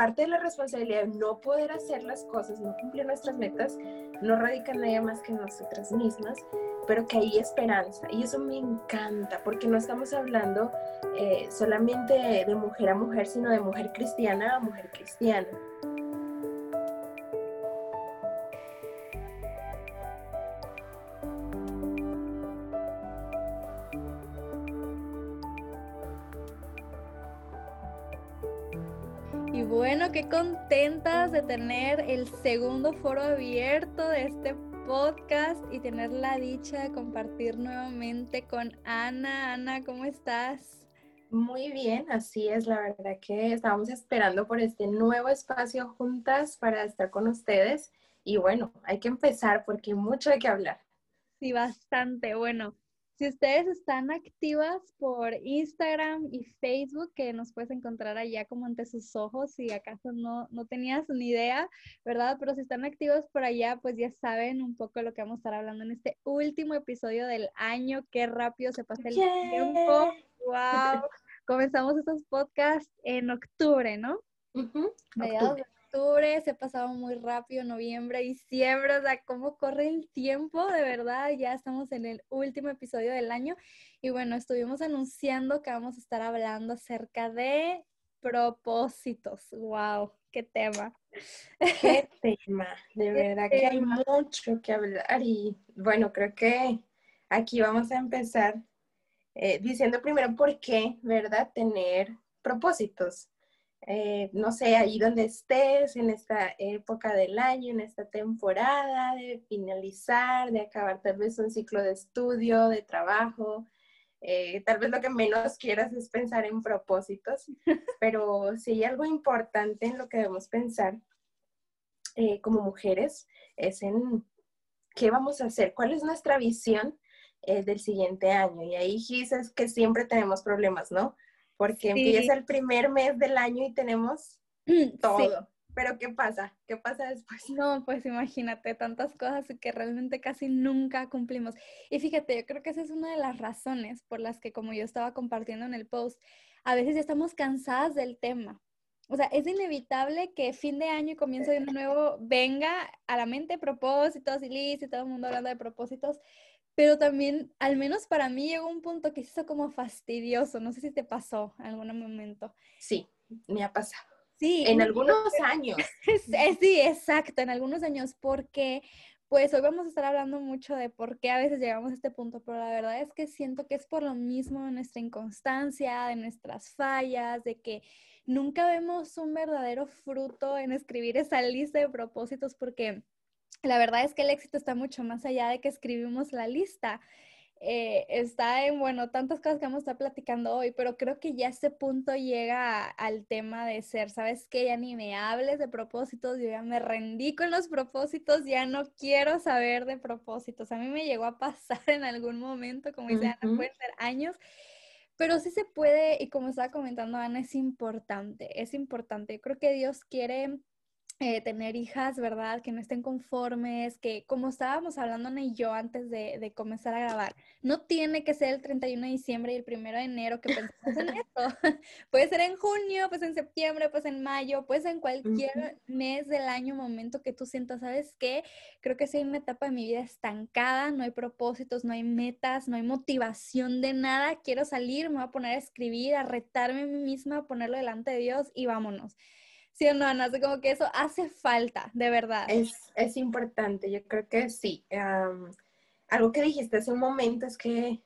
parte de la responsabilidad de no poder hacer las cosas, no cumplir nuestras metas, no radica en nada más que en nosotras mismas, pero que hay esperanza. Y eso me encanta, porque no estamos hablando eh, solamente de mujer a mujer, sino de mujer cristiana a mujer cristiana. Qué contentas de tener el segundo foro abierto de este podcast y tener la dicha de compartir nuevamente con Ana. Ana, ¿cómo estás? Muy bien, así es, la verdad que estábamos esperando por este nuevo espacio juntas para estar con ustedes y bueno, hay que empezar porque hay mucho de qué hablar. Sí, bastante. Bueno, si ustedes están activas por Instagram y Facebook, que nos puedes encontrar allá como ante sus ojos, si acaso no, no tenías ni idea, ¿verdad? Pero si están activos por allá, pues ya saben un poco lo que vamos a estar hablando en este último episodio del año. Qué rápido se pasa el tiempo. ¡Wow! Comenzamos estos podcasts en octubre, ¿no? Mediados octubre, se ha pasado muy rápido, noviembre, diciembre, o sea, cómo corre el tiempo, de verdad, ya estamos en el último episodio del año y bueno, estuvimos anunciando que vamos a estar hablando acerca de propósitos, wow, qué tema. Qué tema, de verdad que hay mucho que hablar y bueno, creo que aquí vamos a empezar eh, diciendo primero por qué, ¿verdad? Tener propósitos. Eh, no sé, ahí donde estés, en esta época del año, en esta temporada, de finalizar, de acabar tal vez un ciclo de estudio, de trabajo. Eh, tal vez lo que menos quieras es pensar en propósitos, pero si hay algo importante en lo que debemos pensar eh, como mujeres es en qué vamos a hacer, cuál es nuestra visión del siguiente año. Y ahí dices que siempre tenemos problemas, ¿no? Porque empieza el primer mes del año y tenemos todo. Pero ¿qué pasa? ¿Qué pasa después? No, pues imagínate, tantas cosas que realmente casi nunca cumplimos. Y fíjate, yo creo que esa es una de las razones por las que, como yo estaba compartiendo en el post, a veces estamos cansadas del tema. O sea, es inevitable que fin de año y comienzo de nuevo venga a la mente propósitos y listo y todo el mundo hablando de propósitos, pero también, al menos para mí, llegó un punto que hizo como fastidioso. No sé si te pasó en algún momento. Sí, me ha pasado. Sí. En algunos años. Sí, exacto, en algunos años, porque pues hoy vamos a estar hablando mucho de por qué a veces llegamos a este punto, pero la verdad es que siento que es por lo mismo de nuestra inconstancia, de nuestras fallas, de que nunca vemos un verdadero fruto en escribir esa lista de propósitos porque la verdad es que el éxito está mucho más allá de que escribimos la lista. Eh, está en, bueno, tantas cosas que vamos a estar platicando hoy, pero creo que ya ese punto llega al tema de ser, ¿sabes qué? Ya ni me hables de propósitos, yo ya me rendí con los propósitos, ya no quiero saber de propósitos. A mí me llegó a pasar en algún momento, como dice Ana, pueden ser años, pero sí se puede, y como estaba comentando Ana, es importante, es importante. Yo creo que Dios quiere eh, tener hijas, ¿verdad? Que no estén conformes, que como estábamos hablando Ana y yo antes de, comenzar a grabar, no tiene que ser el 31 de diciembre y el 1 de enero que pensamos en esto. puede ser en junio, pues en septiembre, pues en mayo, pues en cualquier mes del año, momento que tú sientas, ¿sabes qué? Creo que hay una etapa de mi vida estancada, no hay propósitos, no hay metas, no hay motivación de nada, quiero salir, me voy a poner a escribir, a retarme a mí misma, a ponerlo delante de Dios y vámonos. ¿Sí o no, Ana? Como que eso hace falta, de verdad. Es, importante, yo creo que sí. algo que dijiste hace un momento es que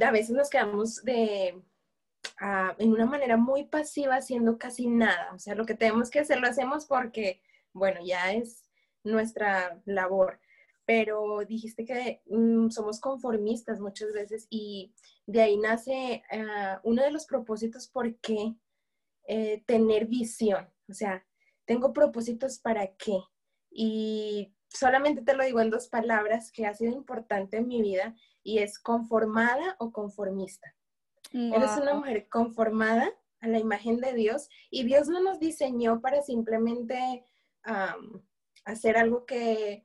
a veces nos quedamos de, ah, en una manera muy pasiva haciendo casi nada. O sea, lo que tenemos que hacer lo hacemos porque, bueno, ya es nuestra labor. Pero dijiste que mm, somos conformistas muchas veces y de ahí nace ah, uno de los propósitos por qué eh, tener visión. O sea, tengo propósitos para qué. Y solamente te lo digo en dos palabras que ha sido importante en mi vida y es conformada o conformista. Eres una mujer conformada a la imagen de Dios y Dios no nos diseñó para simplemente hacer algo que,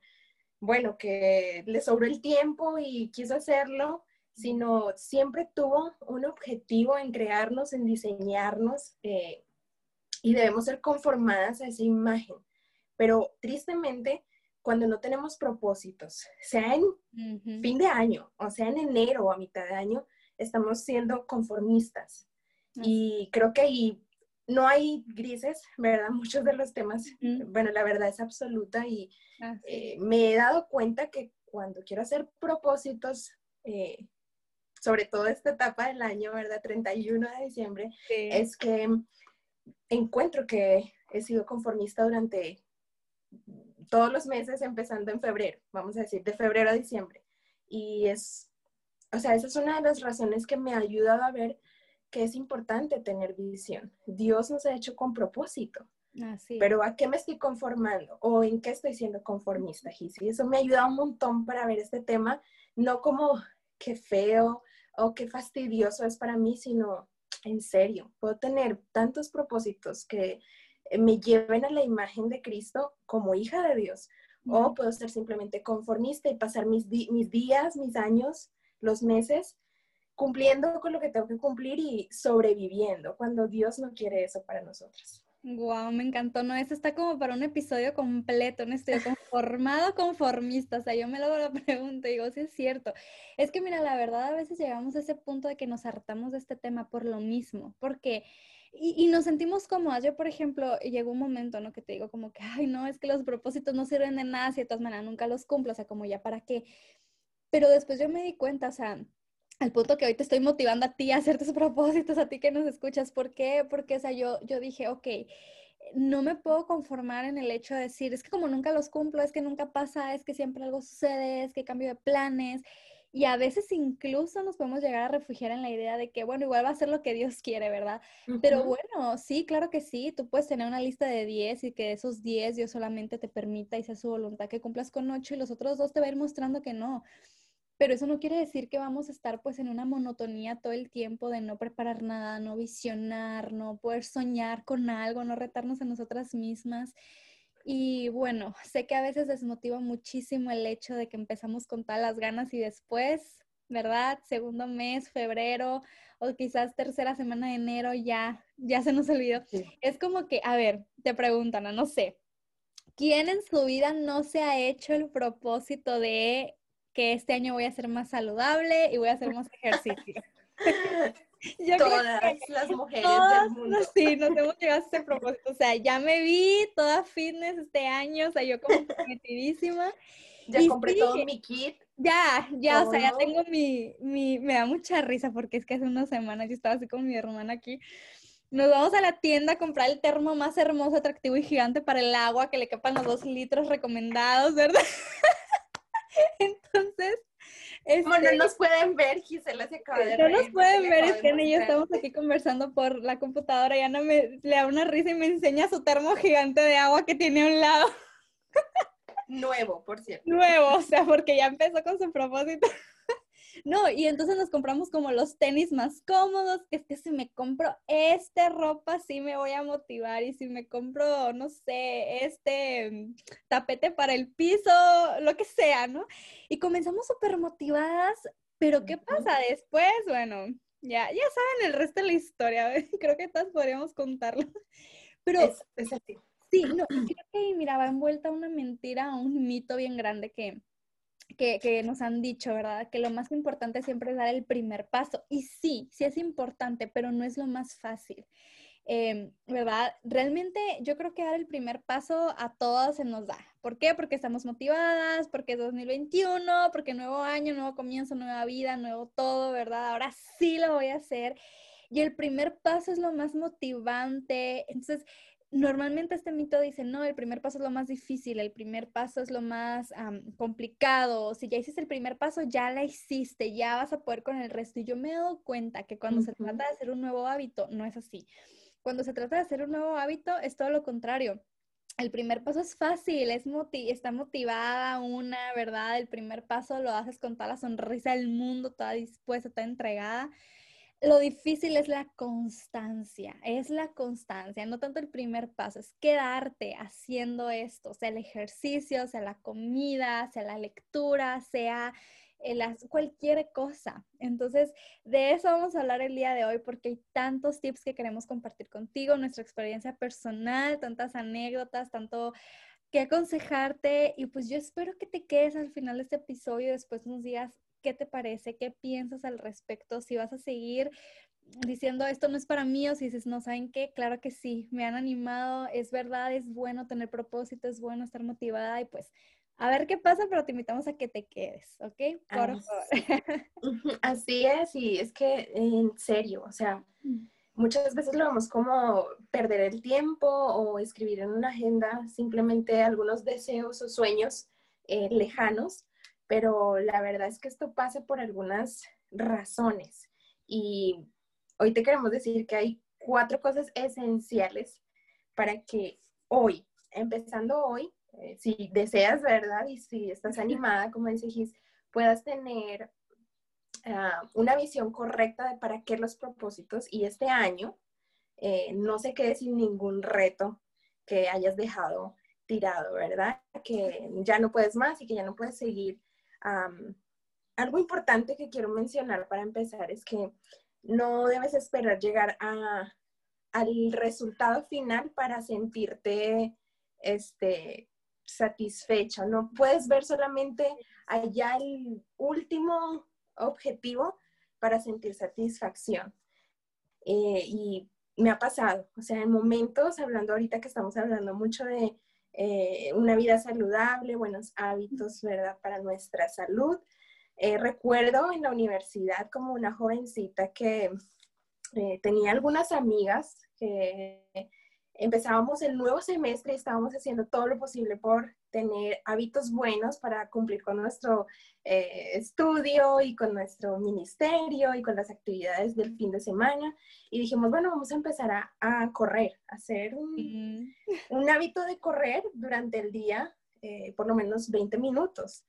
bueno, que le sobró el tiempo y quiso hacerlo, sino siempre tuvo un objetivo en crearnos, en diseñarnos. Eh, y debemos ser conformadas a esa imagen. Pero tristemente, cuando no tenemos propósitos, sea en fin de año, o sea en enero o a mitad de año, estamos siendo conformistas. Y creo que ahí no hay grises, ¿verdad? Muchos de los temas, bueno, la verdad es absoluta y eh, me he dado cuenta que cuando quiero hacer propósitos, eh, sobre todo esta etapa del año, ¿verdad? 31 de diciembre, es que encuentro que he sido conformista durante todos los meses, empezando en febrero, vamos a decir, de febrero a diciembre. Y es, o sea, esa es una de las razones que me ha ayudado a ver que es importante tener visión. Dios nos ha hecho con propósito. Así. Pero ¿a qué me estoy conformando? ¿O en qué estoy siendo conformista, Gisi? Eso me ha ayudado un montón para ver este tema, no como qué feo o qué fastidioso es para mí, sino en serio, puedo tener tantos propósitos que me lleven a la imagen de Cristo como hija de Dios. O puedo ser simplemente conformista y pasar mis, mis días, mis años, los meses cumpliendo con lo que tengo que cumplir y sobreviviendo cuando Dios no quiere eso para nosotros. Wow, me encantó, ¿no? Eso está como para un episodio completo, un estudio conformado, conformista. O sea, yo me lo la pregunta y digo, sí es cierto. Es que mira, la verdad, a veces llegamos a ese punto de que nos hartamos de este tema por lo mismo, porque y, nos sentimos cómodas. Yo, por ejemplo, llegó un momento, ¿no? Que te digo como que, ay, no, es que los propósitos no sirven de nada si de todas maneras nunca los cumplo, o sea, como ya para qué. Pero después yo me di cuenta, o sea, al punto que hoy te estoy motivando a ti a hacer tus propósitos, a ti que nos escuchas. ¿Por qué? Porque, o sea, yo, yo dije, ok, no me puedo conformar en el hecho de decir, es que como nunca los cumplo, es que nunca pasa, es que siempre algo sucede, es que cambio de planes. Y a veces incluso nos podemos llegar a refugiar en la idea de que, bueno, igual va a ser lo que Dios quiere, ¿verdad? Pero bueno, sí, claro que sí, tú puedes tener una lista de 10 y que de esos 10 Dios solamente te permita y sea su voluntad que cumplas con 8 y los otros dos te va a ir mostrando que no. Pero eso no quiere decir que vamos a estar pues en una monotonía todo el tiempo de no preparar nada, no visionar, no poder soñar con algo, no retarnos a nosotras mismas. Y bueno, sé que a veces desmotiva muchísimo el hecho de que empezamos con todas las ganas y después, ¿verdad? Segundo mes, febrero o quizás tercera semana de enero ya, ya se nos olvidó. Es como que, a ver, te preguntan, no sé, ¿quién en su vida no se ha hecho el propósito de que este año voy a ser más saludable y voy a hacer más ejercicio. todas las mujeres del mundo. Sí, nos hemos llegado a ese propósito. O sea, ya me vi toda fitness este año, o sea, yo como comprometidísima. Ya compré todo mi kit. Ya, ya, o sea, ya tengo mi, mi, me da mucha risa porque es que hace unas semanas yo estaba así con mi hermana aquí. Nos vamos a la tienda a comprar el termo más hermoso, atractivo y gigante para el agua, que le quepan los dos litros recomendados, ¿verdad? Entonces, este, bueno, no nos pueden ver, Gisela se acaba de No nos pueden ver, es que y yo estamos aquí conversando por la computadora y Ana me, le da una risa y me enseña su termo gigante de agua que tiene a un lado. Nuevo, por cierto. Nuevo, o sea, porque ya empezó con su propósito. No, y entonces nos compramos como los tenis más cómodos, que es que si me compro esta ropa sí me voy a motivar y si me compro, no sé, este mm, tapete para el piso, lo que sea, ¿no? Y comenzamos súper motivadas, pero ¿qué pasa después? Bueno, ya, ya saben el resto de la historia, creo que todas podríamos contarlo. Pero es, así. Sí, no, creo que mira, va envuelta una mentira, un mito bien grande que que, nos han dicho, ¿verdad? Que lo más importante siempre es dar el primer paso. Y sí, sí es importante, pero no es lo más fácil. Em, ¿Verdad? Realmente yo creo que dar el primer paso a todas se nos da. ¿Por qué? Porque estamos motivadas, porque es 2021, porque nuevo año, nuevo comienzo, nueva vida, nuevo todo, ¿verdad? Ahora sí lo voy a hacer. Y el primer paso es lo más motivante. Entonces, normalmente este mito dice, no, el primer paso es lo más difícil, el primer paso es lo más complicado, si ya hiciste el primer paso, ya la hiciste, ya vas a poder con el resto. Y yo me he dado cuenta que cuando se trata de hacer un nuevo hábito, no es así. Cuando se trata de hacer un nuevo hábito, es todo lo contrario. El primer paso es fácil, es está motivada una, ¿verdad? El primer paso lo haces con toda la sonrisa del mundo, toda dispuesta, toda entregada lo difícil es la constancia, es la constancia, no tanto el primer paso, es quedarte haciendo esto, sea el ejercicio, sea la comida, sea la lectura, sea cualquier cosa. Entonces, de eso vamos a hablar el día de hoy porque hay tantos tips que queremos compartir contigo, nuestra experiencia personal, tantas anécdotas, tanto que aconsejarte y pues yo espero que te quedes al final de este episodio, después nos digas qué te parece, qué piensas al respecto, si vas a seguir diciendo esto no es para mí o si dices, no, ¿saben qué? Claro que sí, me han animado, es verdad, es bueno tener propósito, es bueno estar motivada y pues a ver qué pasa, pero te invitamos a que te quedes, ¿ok? Por Así, Así es, y es que en serio, o sea, mm. muchas veces lo vemos como perder el tiempo o escribir en una agenda simplemente algunos deseos o sueños eh, lejanos, pero la verdad es que esto pasa por algunas razones. Y hoy te queremos decir que hay cuatro cosas esenciales para que hoy, empezando hoy, eh, si deseas, ¿verdad? Y si estás animada, como dice Gis, puedas tener ah, una visión correcta de para qué los propósitos y este año eh, no se quede sin ningún reto que hayas dejado tirado, ¿verdad? Que ya no puedes más y que ya no puedes seguir. Algo importante que quiero mencionar para empezar es que no debes esperar llegar a, al resultado final para sentirte este, satisfecha, no puedes ver solamente allá el último objetivo para sentir satisfacción. Eh, y me ha pasado, o sea, en momentos, hablando ahorita que estamos hablando mucho de eh, una vida saludable, buenos hábitos, ¿verdad? Para nuestra salud. Eh, recuerdo en la universidad como una jovencita que tenía algunas amigas que empezábamos el nuevo semestre y estábamos haciendo todo lo posible por tener hábitos buenos para cumplir con nuestro eh, estudio y con nuestro ministerio y con las actividades del fin de semana. Y dijimos, bueno, vamos a empezar a, correr, a hacer un, un, hábito de correr durante el día, eh, por lo menos 20 minutos.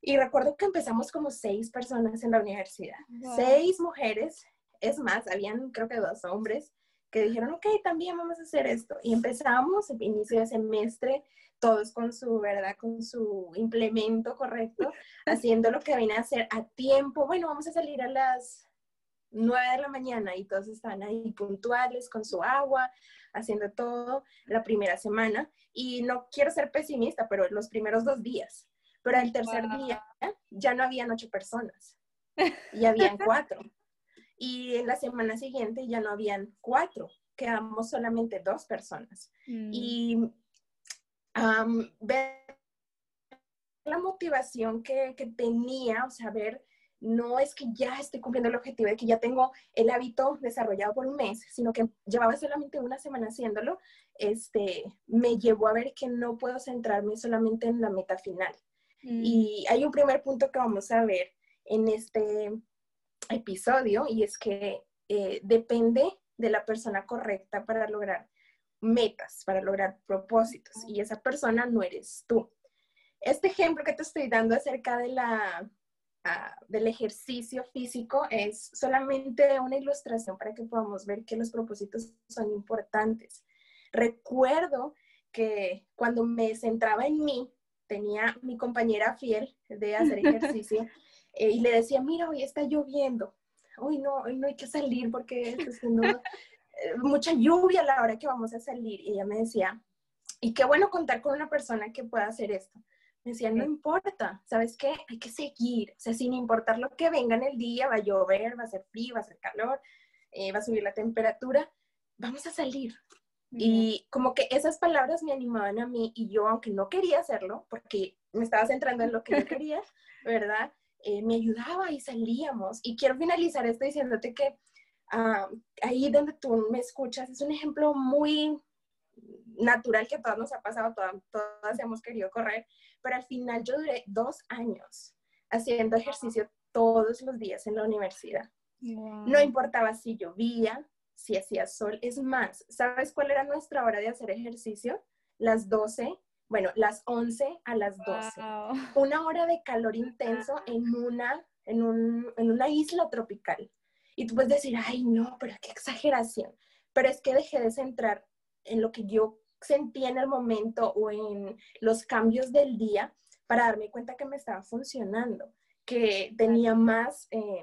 Y recuerdo que empezamos como seis personas en la universidad, seis mujeres, es más, habían creo que dos hombres que dijeron, ok, también vamos a hacer esto. Y empezamos, inicio de semestre, todos con su, ¿verdad? Con su implemento correcto, haciendo lo que viene a hacer a tiempo. Bueno, vamos a salir a las 9 de la mañana y todos están ahí puntuales con su agua, haciendo todo la primera semana. Y no quiero ser pesimista, pero los primeros dos días. Pero el tercer día ya no habían ocho personas, y habían cuatro y en la semana siguiente ya no habían cuatro, quedamos solamente dos personas. Mm. Y ver la motivación que, que, tenía, o sea, ver, no es que ya estoy cumpliendo el objetivo de que ya tengo el hábito desarrollado por un mes, sino que llevaba solamente una semana haciéndolo, este, me llevó a ver que no puedo centrarme solamente en la meta final. Mm. Y hay un primer punto que vamos a ver en este episodio y es que eh, depende de la persona correcta para lograr metas, para lograr propósitos y esa persona no eres tú. Este ejemplo que te estoy dando acerca de la, ah, del ejercicio físico es solamente una ilustración para que podamos ver que los propósitos son importantes. Recuerdo que cuando me centraba en mí, tenía mi compañera fiel de hacer ejercicio eh, y le decía, mira, hoy está lloviendo, hoy no, hoy no hay que salir porque está haciendo eh, mucha lluvia a la hora que vamos a salir. Y ella me decía, y qué bueno contar con una persona que pueda hacer esto. Me decía, no importa, ¿sabes qué? Hay que seguir, o sea, sin importar lo que venga en el día, va a llover, va a ser frío, va a ser calor, eh, va a subir la temperatura, vamos a salir. Y como que esas palabras me animaban a mí y yo, aunque no quería hacerlo, porque me estaba centrando en lo que yo quería, ¿verdad? Eh, me ayudaba y salíamos. Y quiero finalizar esto diciéndote que ah, ahí donde tú me escuchas es un ejemplo muy natural que a todos nos ha pasado, todas, todas hemos querido correr, pero al final yo duré dos años haciendo ejercicio todos los días en la universidad. No importaba si llovía, si hacía sol. Es más, ¿sabes cuál era nuestra hora de hacer ejercicio? Las 12 bueno, las 11 a las 12. Una hora de calor intenso en una, en, un, en una isla tropical. Y tú puedes decir, ay, no, pero qué exageración. Pero es que dejé de centrar en lo que yo sentía en el momento o en los cambios del día para darme cuenta que me estaba funcionando. que tenía más eh,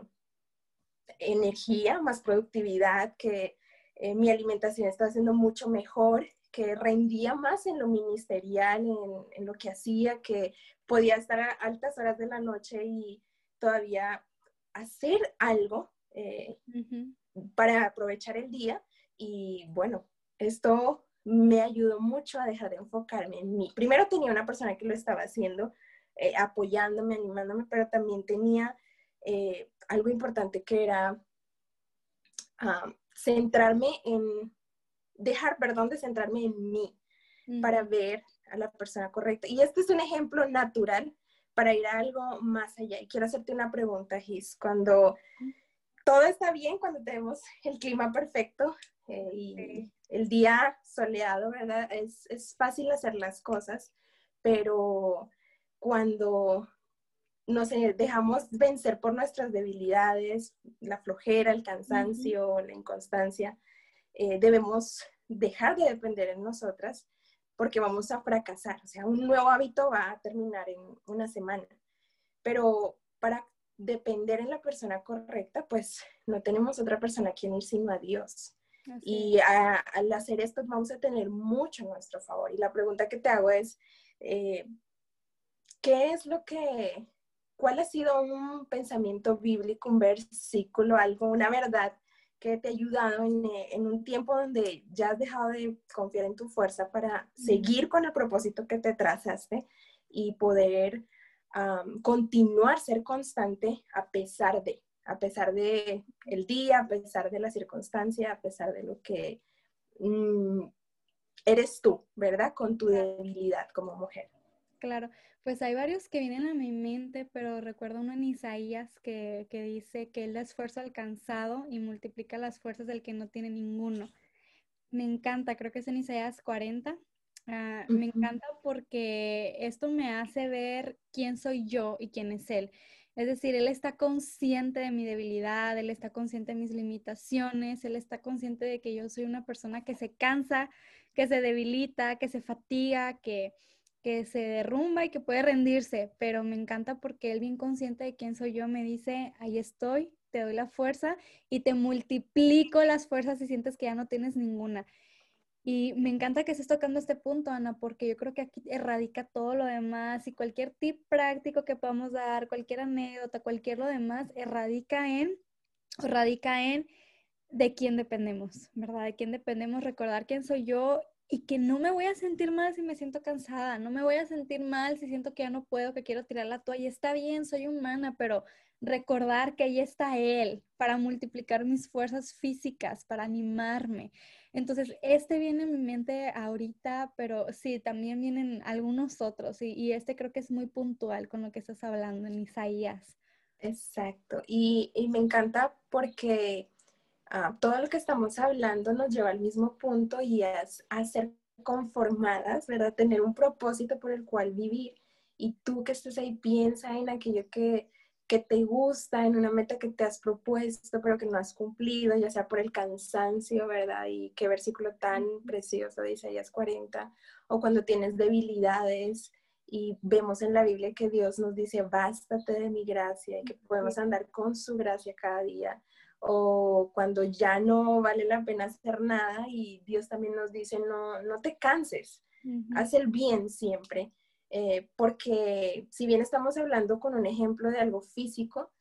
energía, más productividad, que eh, mi alimentación estaba siendo mucho mejor, que rendía más en lo ministerial, en, lo que hacía, que podía estar a altas horas de la noche y todavía hacer algo eh, para aprovechar el día. Y bueno, esto me ayudó mucho a dejar de enfocarme en mí. Primero tenía una persona que lo estaba haciendo, eh, apoyándome, animándome, pero también tenía eh, algo importante que era ah, centrarme en, dejar, perdón, de centrarme en mí para ver a la persona correcta. Y este es un ejemplo natural para ir a algo más allá. Y quiero hacerte una pregunta, Gis. Cuando todo está bien, cuando tenemos el clima perfecto eh, y el día soleado, ¿verdad? Es, es fácil hacer las cosas, pero cuando nos dejamos vencer por nuestras debilidades, la flojera, el cansancio, la inconstancia, eh, debemos dejar de depender en nosotras porque vamos a fracasar. O sea, un nuevo hábito va a terminar en una semana. Pero para depender en la persona correcta, pues no tenemos otra persona a quien ir sino a Dios. y al hacer esto vamos a tener mucho a nuestro favor. Y la pregunta que te hago es, eh, ¿qué es lo que ¿cuál ha sido un pensamiento bíblico, un versículo, algo, una verdad que te ha ayudado eh, en, un tiempo donde ya has dejado de confiar en tu fuerza para seguir con el propósito que te trazaste y poder continuar, ser constante a pesar de, a pesar de el día, a pesar de la circunstancia, a pesar de lo que mm, eres tú, ¿verdad? Con tu debilidad como mujer. Claro, pues hay varios que vienen a mi mente, pero recuerdo uno en Isaías que, dice que Él da esfuerzo al cansado y multiplica las fuerzas del que no tiene ninguno. Me encanta, creo que es en Isaías 40. Ah, me encanta porque esto me hace ver quién soy yo y quién es Él. Es decir, Él está consciente de mi debilidad, Él está consciente de mis limitaciones, Él está consciente de que yo soy una persona que se cansa, que se debilita, que se fatiga, que, que se derrumba y que puede rendirse, pero me encanta porque él bien consciente de quién soy yo me dice, ahí estoy, te doy la fuerza y te multiplico las fuerzas si sientes que ya no tienes ninguna. Y me encanta que estés tocando este punto, Ana, porque yo creo que aquí erradica todo lo demás y cualquier tip práctico que podamos dar, cualquier anécdota, cualquier lo demás, erradica en, radica en de quién dependemos, ¿verdad? De quién dependemos, recordar quién soy yo y que no me voy a sentir mal si me siento cansada, no me voy a sentir mal si siento que ya no puedo, que quiero tirar la toalla. Está bien, soy humana, pero recordar que ahí está Él para multiplicar mis fuerzas físicas, para animarme. Entonces, este viene en mi mente ahorita, pero sí, también vienen algunos otros y, este creo que es muy puntual con lo que estás hablando en Isaías. Exacto, y, y me encanta porque Ah, todo lo que estamos hablando nos lleva al mismo punto y es a ser conformadas, ¿verdad? Tener un propósito por el cual vivir. Y tú que estés ahí, piensa en aquello que, que te gusta, en una meta que te has propuesto, pero que no has cumplido, ya sea por el cansancio, ¿verdad? Y qué versículo tan precioso de Isaías 40, o cuando tienes debilidades y vemos en la Biblia que Dios nos dice, bástate de mi gracia y que podemos andar con su gracia cada día o cuando ya no vale la pena hacer nada y Dios también nos dice, no, no te canses, haz el bien siempre, eh, porque si bien estamos hablando con un ejemplo de algo físico,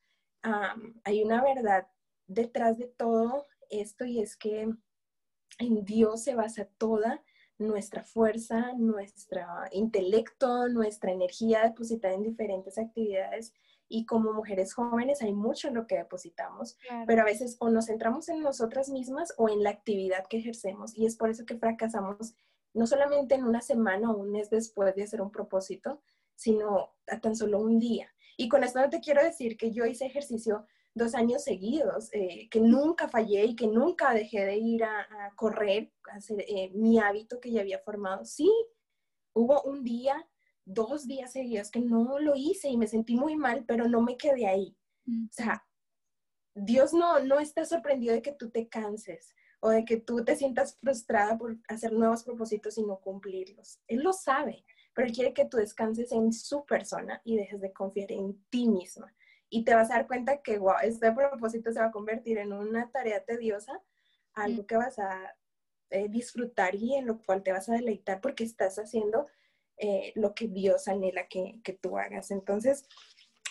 hay una verdad detrás de todo esto y es que en Dios se basa toda nuestra fuerza, nuestro intelecto, nuestra energía depositada en diferentes actividades y como mujeres jóvenes hay mucho en lo que depositamos, pero a veces o nos centramos en nosotras mismas o en la actividad que ejercemos y es por eso que fracasamos no solamente en una semana o un mes después de hacer un propósito, sino a tan solo un día. Y con esto no te quiero decir que yo hice ejercicio dos años seguidos, eh, que nunca fallé y que nunca dejé de ir a, correr, a hacer eh, mi hábito que ya había formado. Sí, hubo un día dos días seguidos que no lo hice y me sentí muy mal, pero no me quedé ahí. Mm. O sea, Dios no, no está sorprendido de que tú te canses o de que tú te sientas frustrada por hacer nuevos propósitos y no cumplirlos. Él lo sabe, pero Él quiere que tú descanses en su persona y dejes de confiar en ti misma. y te vas a dar cuenta que, wow, este propósito se va a convertir en una tarea tediosa, algo que vas a eh, disfrutar y en lo cual te vas a deleitar porque estás haciendo eh, lo que Dios anhela que, que tú hagas. Entonces,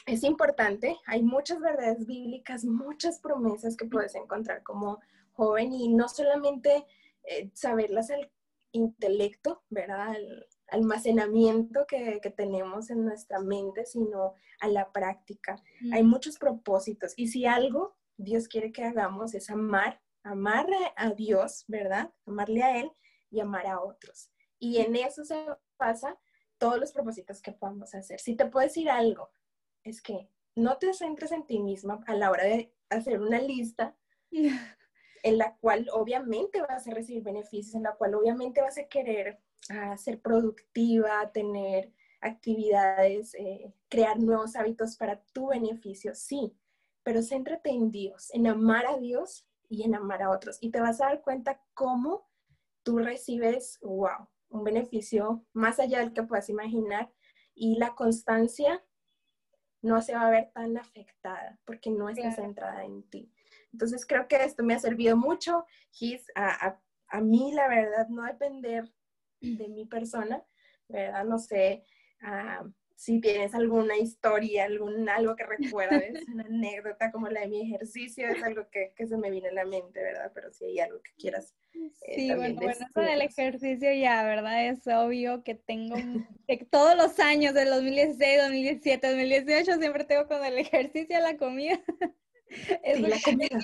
es importante, hay muchas verdades bíblicas, muchas promesas que puedes encontrar como joven y no solamente eh, saberlas al intelecto, ¿verdad? Al almacenamiento que, que, tenemos en nuestra mente, sino a la práctica. Hay muchos propósitos y si algo Dios quiere que hagamos es amar, amar a Dios, ¿verdad? Amarle a Él y amar a otros. Y en eso se pasa todos los propósitos que podamos hacer. Si te puedo decir algo, es que no te centres en ti misma a la hora de hacer una lista en la cual obviamente vas a recibir beneficios, en la cual obviamente vas a querer ah, ser productiva, tener actividades, eh, crear nuevos hábitos para tu beneficio, sí, pero céntrate en Dios, en amar a Dios y en amar a otros. Y te vas a dar cuenta cómo tú recibes, wow, un beneficio más allá del que puedas imaginar. Y la constancia no se va a ver tan afectada porque no está centrada en ti. Entonces creo que esto me ha servido mucho, Gis, a, a, mí la verdad no depender de mi persona, ¿verdad? No sé si tienes alguna historia, algún, algo que recuerdes, una anécdota como la de mi ejercicio, es algo que, que se me viene a la mente, ¿verdad? Pero si hay algo que quieras. Eh, sí, bueno, bueno, eso del ejercicio ya, ¿verdad? Es obvio que tengo todos los años, del 2016, 2017, 2018, siempre tengo con el ejercicio la comida. es la comida,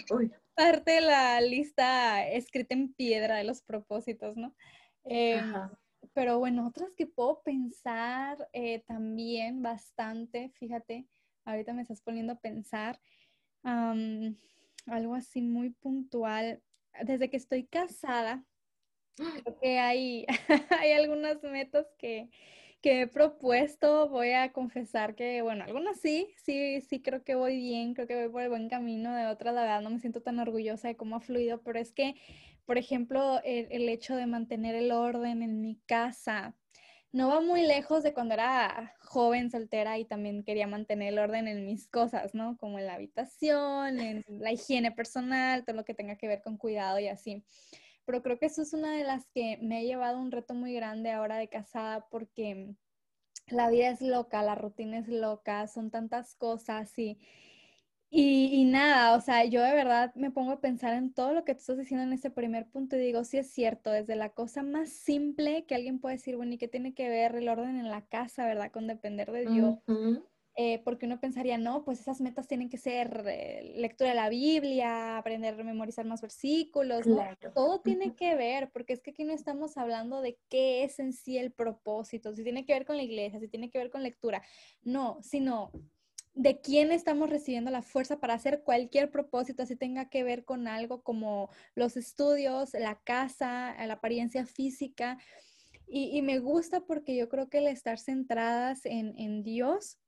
parte de la lista escrita en piedra de los propósitos, ¿no? Eh, pero bueno, otras que puedo pensar eh, también bastante, fíjate, ahorita me estás poniendo a pensar algo así muy puntual. Desde que estoy casada, creo que hay, hay algunas metas que, que he propuesto. Voy a confesar que, bueno, algunas sí, sí, sí creo que voy bien, creo que voy por el buen camino. De otras, la verdad, no me siento tan orgullosa de cómo ha fluido, pero es que por ejemplo, el, hecho de mantener el orden en mi casa. No va muy lejos de cuando era joven, soltera y también quería mantener el orden en mis cosas, ¿no? Como en la habitación, en la higiene personal, todo lo que tenga que ver con cuidado y así. Pero creo que eso es una de las que me ha llevado un reto muy grande ahora de casada porque la vida es loca, la rutina es loca, son tantas cosas y y, nada, o sea, yo de verdad me pongo a pensar en todo lo que tú estás diciendo en ese primer punto y digo, sí es cierto, desde la cosa más simple que alguien puede decir, bueno, ¿y qué tiene que ver el orden en la casa, verdad? Con depender de Dios. Eh, porque uno pensaría, no, pues esas metas tienen que ser eh, lectura de la Biblia, aprender a memorizar más versículos, ¿no? Todo tiene que ver, porque es que aquí no estamos hablando de qué es en sí el propósito, si tiene que ver con la iglesia, si tiene que ver con lectura, no, sino de quién estamos recibiendo la fuerza para hacer cualquier propósito, así tenga que ver con algo como los estudios, la casa, la apariencia física. Y, me gusta porque yo creo que el estar centradas en, en Dios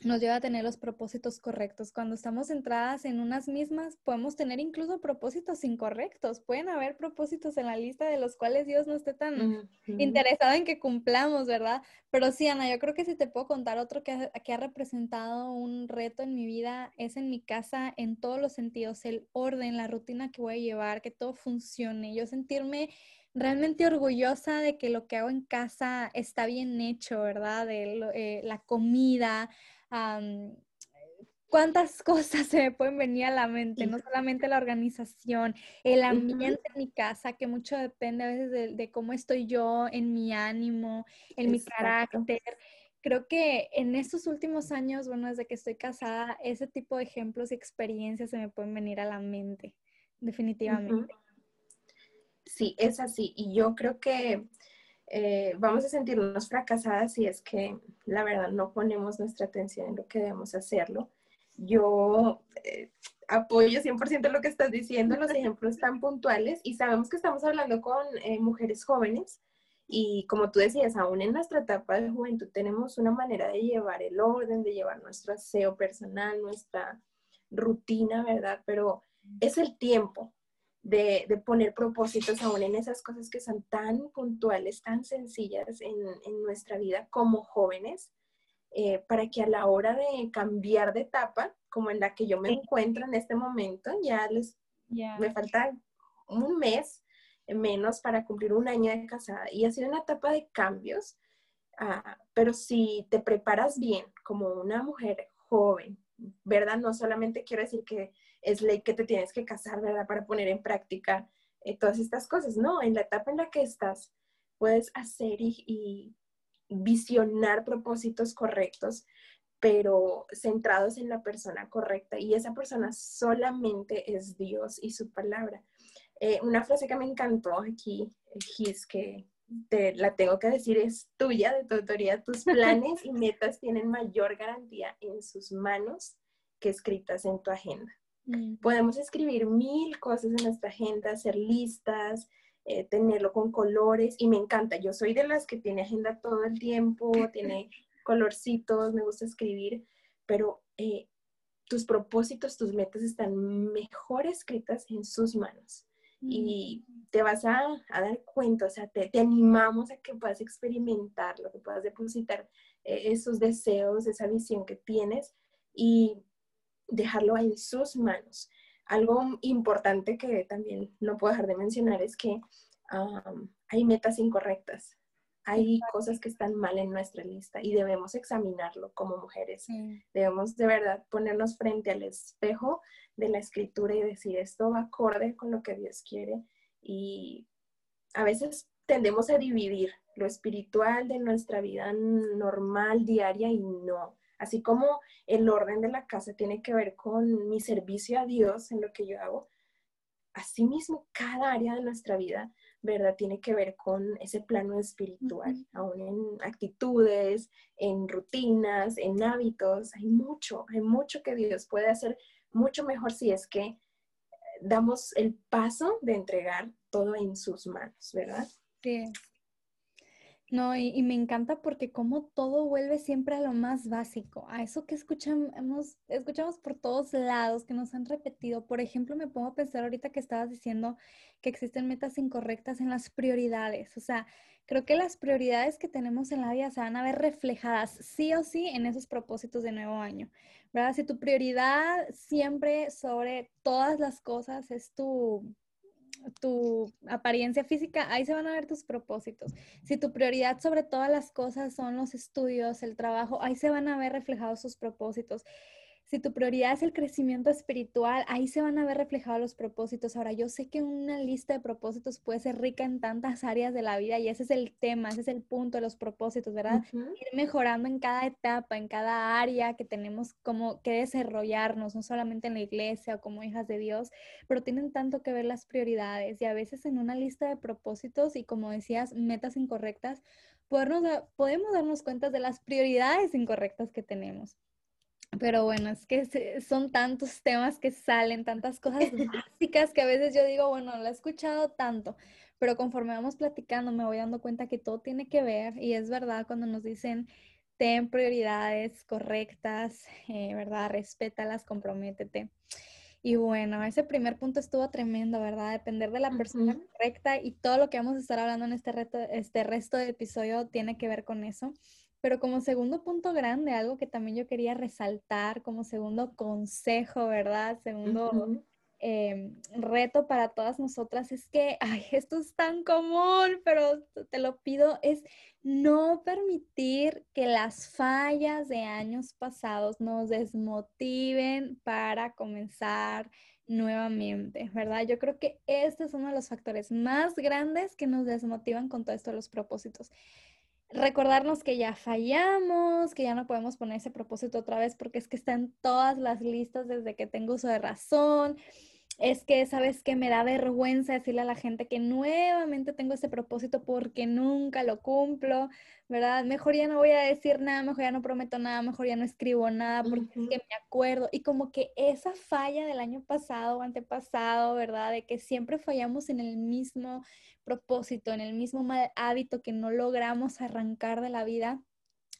nos lleva a tener los propósitos correctos. Cuando estamos centradas en unas mismas, podemos tener incluso propósitos incorrectos. Pueden haber propósitos en la lista de los cuales Dios no esté tan interesado en que cumplamos, ¿verdad? Pero sí, Ana, yo creo que si te puedo contar otro que ha, que ha representado un reto en mi vida, es en mi casa en todos los sentidos, el orden, la rutina que voy a llevar, que todo funcione, yo sentirme realmente orgullosa de que lo que hago en casa está bien hecho, ¿verdad? De eh, la comida, cuántas cosas se me pueden venir a la mente, no solamente la organización, el ambiente en mi casa, que mucho depende a veces de, cómo estoy yo, en mi ánimo, en mi carácter. Creo que en estos últimos años, bueno, desde que estoy casada, ese tipo de ejemplos y experiencias se me pueden venir a la mente, definitivamente. Sí, es así. Y yo creo que eh, vamos a sentirnos fracasadas si es que la verdad no ponemos nuestra atención en lo que debemos hacerlo. Yo eh, apoyo 100% lo que estás diciendo, los ejemplos tan puntuales y sabemos que estamos hablando con eh, mujeres jóvenes y como tú decías, aún en nuestra etapa de juventud tenemos una manera de llevar el orden, de llevar nuestro aseo personal, nuestra rutina, ¿verdad? Pero es el tiempo, de, poner propósitos aún en esas cosas que son tan puntuales, tan sencillas en, nuestra vida como jóvenes. eh, para que a la hora de cambiar de etapa, como en la que yo me encuentro en este momento, ya les me falta un mes menos para cumplir un año de casada y ha sido una etapa de cambios, ah, pero si te preparas bien como una mujer joven, ¿verdad? No solamente quiero decir que es ley que te tienes que casar, ¿verdad? Para poner en práctica eh, todas estas cosas, no, en la etapa en la que estás puedes hacer y visionar propósitos correctos, pero centrados en la persona correcta y esa persona solamente es Dios y su palabra. Eh, una frase que me encantó aquí, Gis, que te la tengo que decir, es tuya, de tu autoría. Tus planes y metas tienen mayor garantía en sus manos que escritas en tu agenda. Mm. Podemos escribir mil cosas en nuestra agenda, hacer listas, eh, tenerlo con colores y me encanta. Yo soy de las que tiene agenda todo el tiempo, tiene colorcitos, me gusta escribir, pero eh, tus propósitos, tus metas están mejor escritas en sus manos y mm. te vas a, dar cuenta, o sea, te, animamos a que puedas experimentarlo, que puedas depositar eh, esos deseos, esa visión que tienes y dejarlo en sus manos. Algo importante que también no puedo dejar de mencionar es que hay metas incorrectas, hay cosas que están mal en nuestra lista y debemos examinarlo como mujeres. Debemos de verdad ponernos frente al espejo de la escritura y decir esto va acorde con lo que Dios quiere. Y a veces tendemos a dividir lo espiritual de nuestra vida normal, diaria y no. Así como el orden de la casa tiene que ver con mi servicio a Dios en lo que yo hago, asimismo cada área de nuestra vida, ¿verdad? Tiene que ver con ese plano espiritual, aún en actitudes, en rutinas, en hábitos. Hay mucho, hay mucho que Dios puede hacer mucho mejor si es que damos el paso de entregar todo en sus manos, ¿verdad? Sí. No, y, me encanta porque como todo vuelve siempre a lo más básico, a eso que escuchamos, escuchamos por todos lados, que nos han repetido. Por ejemplo, me pongo a pensar ahorita que estabas diciendo que existen metas incorrectas en las prioridades. O sea, creo que las prioridades que tenemos en la vida se van a ver reflejadas sí o sí en esos propósitos de nuevo año, ¿verdad? Si tu prioridad siempre sobre todas las cosas es tu tu apariencia física, ahí se van a ver tus propósitos. Si tu prioridad sobre todas las cosas son los estudios, el trabajo, ahí se van a ver reflejados sus propósitos. Si tu prioridad es el crecimiento espiritual, ahí se van a ver reflejados los propósitos. Ahora, yo sé que una lista de propósitos puede ser rica en tantas áreas de la vida y ese es el tema, ese es el punto de los propósitos, ¿verdad? Ir mejorando en cada etapa, en cada área que tenemos como que desarrollarnos, no solamente en la iglesia o como hijas de Dios, pero tienen tanto que ver las prioridades y a veces en una lista de propósitos y como decías, metas incorrectas, podemos darnos cuenta de las prioridades incorrectas que tenemos. Pero bueno, es que son tantos temas que salen, tantas cosas básicas que a veces yo digo, bueno, lo he escuchado tanto, pero conforme vamos platicando me voy dando cuenta que todo tiene que ver y es verdad cuando nos dicen ten prioridades correctas, eh, ¿verdad? Respétalas, comprométete. Y bueno, ese primer punto estuvo tremendo, ¿verdad? Depender de la persona correcta y todo lo que vamos a estar hablando en este, reto, este resto del episodio tiene que ver con eso. Pero como segundo punto grande, algo que también yo quería resaltar como segundo consejo, ¿verdad? Segundo em, reto para todas nosotras es que, ay, esto es tan común, pero te lo pido, es no permitir que las fallas de años pasados nos desmotiven para comenzar nuevamente, ¿verdad? Yo creo que este es uno de los factores más grandes que nos desmotivan con todo esto de los propósitos recordarnos que ya fallamos, que ya no podemos poner ese propósito otra vez porque es que está en todas las listas desde que tengo uso de razón. Es que, ¿sabes que Me da vergüenza decirle a la gente que nuevamente tengo ese propósito porque nunca lo cumplo, ¿verdad? Mejor ya no voy a decir nada, mejor ya no prometo nada, mejor ya no escribo nada porque es que me acuerdo. Y como que esa falla del año pasado o antepasado, ¿verdad? De que siempre fallamos en el mismo propósito, en el mismo mal hábito que no logramos arrancar de la vida,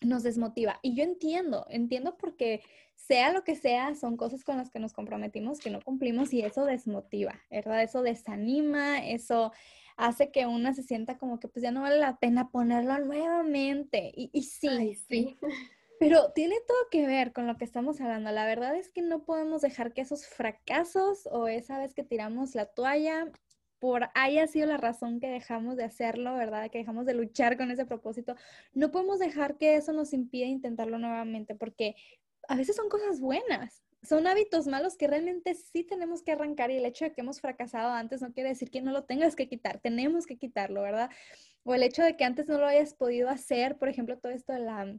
nos desmotiva. Y yo entiendo, entiendo porque sea lo que sea, son cosas con las que nos comprometimos que no cumplimos y eso desmotiva, ¿verdad? Eso desanima, eso hace que una se sienta como que pues ya no vale la pena ponerlo nuevamente. Y, y sí, sí. Pero tiene todo que ver con lo que estamos hablando. La verdad es que no podemos dejar que esos fracasos o esa vez que tiramos la toalla por haya sido la razón que dejamos de hacerlo, ¿verdad? Que dejamos de luchar con ese propósito, no podemos dejar que eso nos impida intentarlo nuevamente, porque a veces son cosas buenas, son hábitos malos que realmente sí tenemos que arrancar y el hecho de que hemos fracasado antes no quiere decir que no lo tengas que quitar, tenemos que quitarlo, ¿verdad? O el hecho de que antes no lo hayas podido hacer, por ejemplo, todo esto de la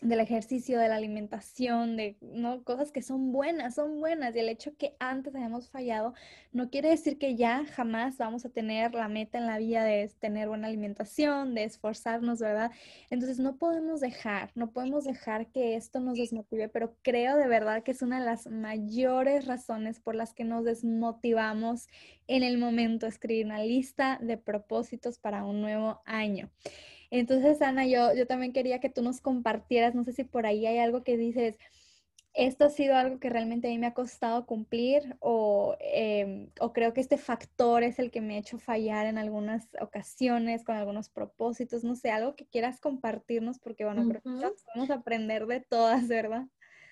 del ejercicio, de la alimentación, de ¿no? cosas que son buenas, son buenas. Y el hecho que antes hayamos fallado no quiere decir que ya jamás vamos a tener la meta en la vida de tener buena alimentación, de esforzarnos, ¿verdad? Entonces no podemos dejar, no podemos dejar que esto nos desmotive, pero creo de verdad que es una de las mayores razones por las que nos desmotivamos en el momento de escribir una lista de propósitos para un nuevo año. Entonces, Ana, yo, yo también quería que tú nos compartieras, no sé si por ahí hay algo que dices, esto ha sido algo que realmente a mí me ha costado cumplir o, em, o, creo que este factor es el que me ha hecho fallar en algunas ocasiones con algunos propósitos, no sé, algo que quieras compartirnos porque bueno, creo que podemos aprender de todas, ¿verdad?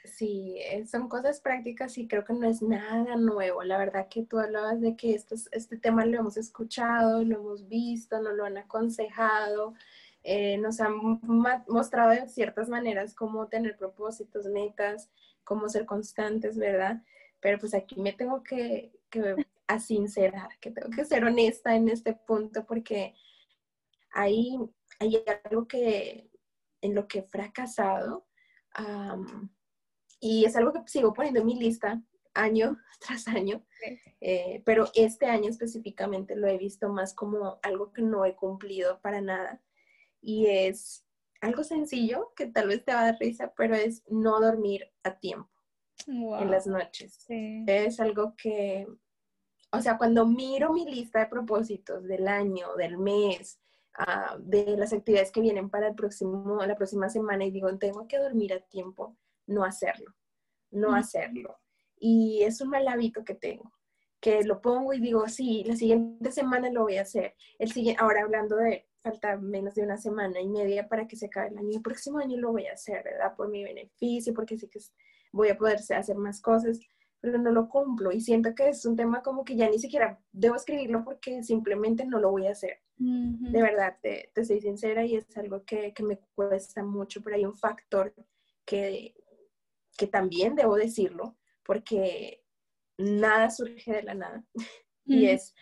Sí, eh, son cosas prácticas y creo que no es nada nuevo. La verdad que tú hablabas de que este tema lo hemos escuchado, lo hemos visto, nos lo han aconsejado, eh, nos han mostrado de ciertas maneras cómo tener propósitos, metas, cómo ser constantes, ¿verdad? Pero pues aquí me tengo que, que sincerar, que tengo que ser honesta en este punto porque hay, hay algo que en lo que he fracasado y es algo que sigo poniendo en mi lista año tras año, eh, pero este año específicamente lo he visto más como algo que no he cumplido para nada y es algo sencillo que tal vez te va a dar risa, pero es no dormir a tiempo en las noches. Es algo que, o sea, cuando miro mi lista de propósitos del año, del mes, ah, de las actividades que vienen para el próximo, la próxima semana y digo, tengo que dormir a tiempo, no hacerlo, no hacerlo. Y es un mal hábito que tengo que lo pongo y digo, sí, la siguiente semana lo voy a hacer. El siguiente, ahora hablando de falta menos de una semana y media para que se acabe el año. El próximo año lo voy a hacer, ¿verdad? Por mi beneficio, porque sé que voy a poder hacer más cosas, pero no lo cumplo y siento que es un tema como que ya ni siquiera debo escribirlo porque simplemente no lo voy a hacer. De verdad, te, te, soy sincera y es algo que, que, me cuesta mucho, pero hay un factor que, que también debo decirlo porque nada surge de la nada y es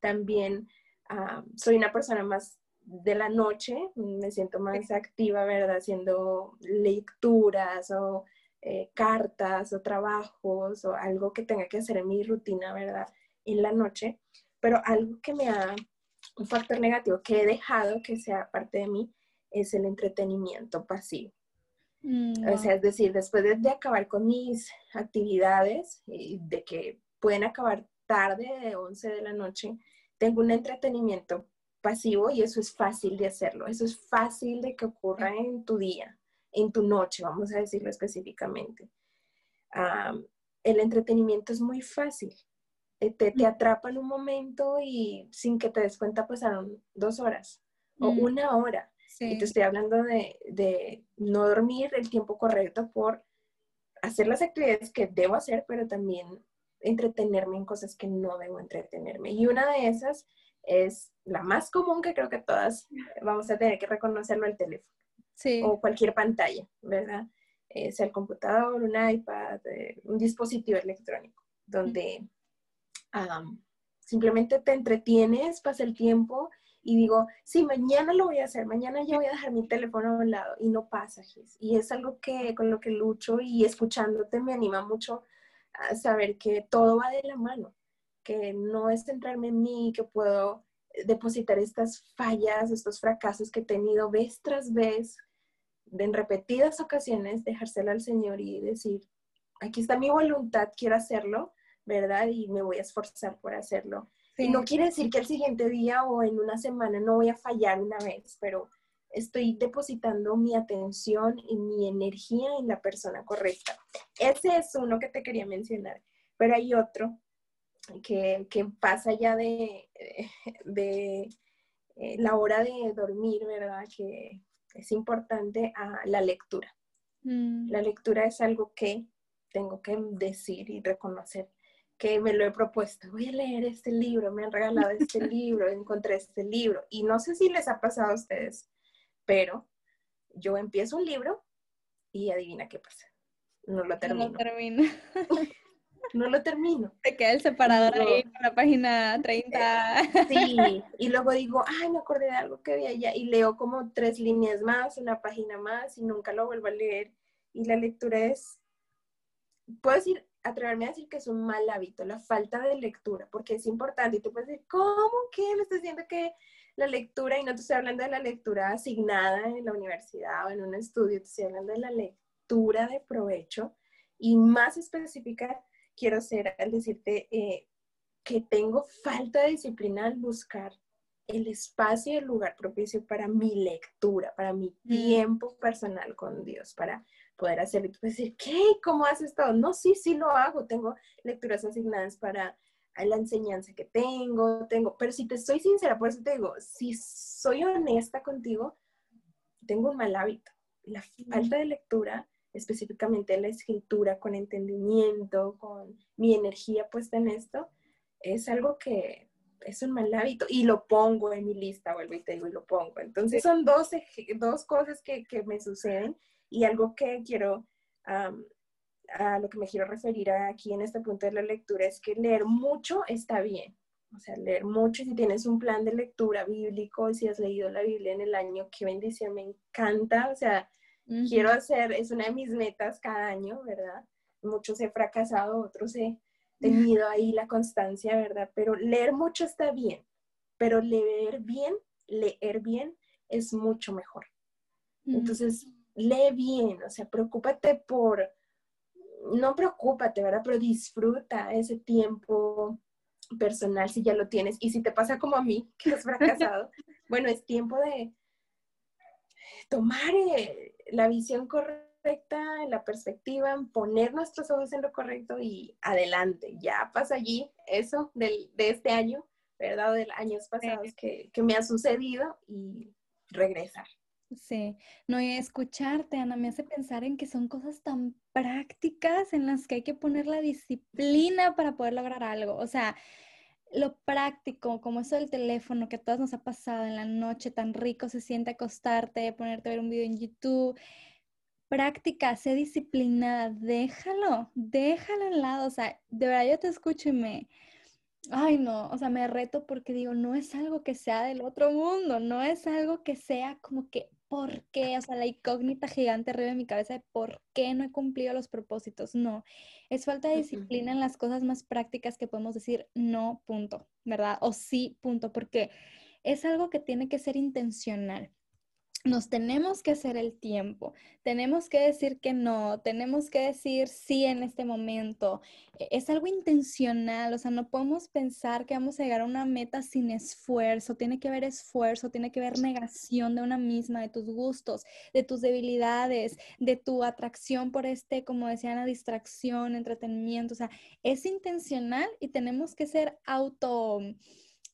también, ah, soy una persona más de la noche, me siento más activa, ¿verdad? Haciendo lecturas o eh, cartas o trabajos o algo que tenga que hacer en mi rutina, ¿verdad? En la noche. Pero algo que me ha, un factor negativo que he dejado que sea parte de mí es el entretenimiento pasivo. Mm, o sea, es decir, después de, de, acabar con mis actividades, y de que pueden acabar tarde de 11 de la noche, tengo un entretenimiento pasivo y eso es fácil de hacerlo. Eso es fácil de que ocurra en tu día, en tu noche, vamos a decirlo específicamente. el entretenimiento es muy fácil. Eh, te, te, atrapa en un momento y sin que te des cuenta pasaron dos horas o mm. una hora. Y te estoy hablando de, de no dormir el tiempo correcto por hacer las actividades que debo hacer, pero también entretenerme en cosas que no debo entretenerme. Y una de esas es la más común que creo que todas vamos a tener que reconocerlo, el teléfono. O cualquier pantalla, ¿verdad? Eh, sea el computador, un iPad, eh, un dispositivo electrónico, donde simplemente te entretienes, pasa el tiempo y digo, sí, mañana lo voy a hacer, mañana ya voy a dejar mi teléfono a un lado y no pasa, Y es algo que con lo que lucho y escuchándote me anima mucho a saber que todo va de la mano que no es centrarme en mí, que puedo depositar estas fallas, estos fracasos que he tenido vez tras vez, en repetidas ocasiones, dejárselo al Señor y decir, aquí está mi voluntad, quiero hacerlo, ¿verdad? Y me voy a esforzar por hacerlo. Y no quiere decir que el siguiente día o en una semana no voy a fallar una vez, pero estoy depositando mi atención y mi energía en la persona correcta. Ese es uno que te quería mencionar, pero hay otro que, pasa ya de, de eh, la hora de dormir, ¿verdad? Que es importante a la lectura. Mm. La lectura es algo que tengo que decir y reconocer que me lo he propuesto. Voy a leer este libro, me han regalado este libro, encontré este libro. Y no sé si les ha pasado a ustedes, pero yo empiezo un libro y adivina qué pasa. No lo termino. No lo termino. no lo termino. Te queda el separador ahí en la página 30. Sí, y luego digo, ay, me acordé de algo que había allá, y leo como tres líneas más, una página más, y nunca lo vuelvo a leer. Y la lectura es, puedo decir, atreverme a decir que es un mal hábito, la falta de lectura, porque es importante. Y tú puedes decir, ¿cómo que me estás diciendo que la lectura, y no te estoy hablando de la lectura asignada en la universidad o en un estudio, te estoy hablando de la lectura de provecho y más específica quiero ser al decirte eh, que tengo falta de disciplina al buscar el espacio y el lugar propicio para mi lectura, para mi mm. tiempo personal con Dios, para poder hacerlo. Y tú puedes decir, ¿qué? ¿Cómo haces todo? No, sí, sí lo hago. Tengo lecturas asignadas para la enseñanza que tengo, tengo, pero si te estoy sincera, por eso te digo, si soy honesta contigo, tengo un mal hábito. La falta de lectura específicamente la escritura con entendimiento, con mi energía puesta en esto, es algo que es un mal hábito y lo pongo en mi lista, vuelvo y te digo y lo pongo. Entonces son dos, dos cosas que, que me suceden y algo que quiero, a lo que me quiero referir aquí en este punto de la lectura es que leer mucho está bien. O sea, leer mucho, si tienes un plan de lectura bíblico, si has leído la Biblia en el año, qué bendición, me encanta. O sea, Quiero hacer, es una de mis metas cada año, ¿verdad? Muchos he fracasado, otros he tenido ahí la constancia, ¿verdad? Pero leer mucho está bien, pero leer bien, leer bien es mucho mejor. Entonces, lee bien, o sea, preocúpate por, no preocúpate, ¿verdad? Pero disfruta ese tiempo personal si ya lo tienes. Y si te pasa como a mí, que has fracasado, bueno, es tiempo de tomar eh, la visión correcta, la perspectiva, poner nuestros ojos en lo correcto y adelante. Ya pasa allí eso del, de este año, ¿verdad? De años pasados que, que me ha sucedido y regresar. Sí, no, y escucharte, Ana, me hace pensar en que son cosas tan prácticas en las que hay que poner la disciplina para poder lograr algo. O sea, lo práctico, como eso del teléfono que a todas nos ha pasado en la noche, tan rico se siente acostarte, ponerte a ver un video en YouTube. Práctica, sé disciplinada, déjalo, déjalo al lado. O sea, de verdad yo te escucho y me, ay no, o sea, me reto porque digo, no es algo que sea del otro mundo, no es algo que sea como que por qué, o sea, la incógnita gigante arriba de mi cabeza de por qué no he cumplido los propósitos. No, es falta de disciplina en las cosas más prácticas que podemos decir no, punto, ¿verdad? O sí, punto, porque es algo que tiene que ser intencional nos tenemos que hacer el tiempo, tenemos que decir que no, tenemos que decir sí en este momento. E, es algo intencional, o sea, no podemos pensar que vamos a llegar a una meta sin esfuerzo, tiene que haber esfuerzo, tiene que haber negación de una misma, de tus gustos, de tus debilidades, de tu atracción por este, como decían, la distracción, entretenimiento, o sea, es intencional y tenemos que ser auto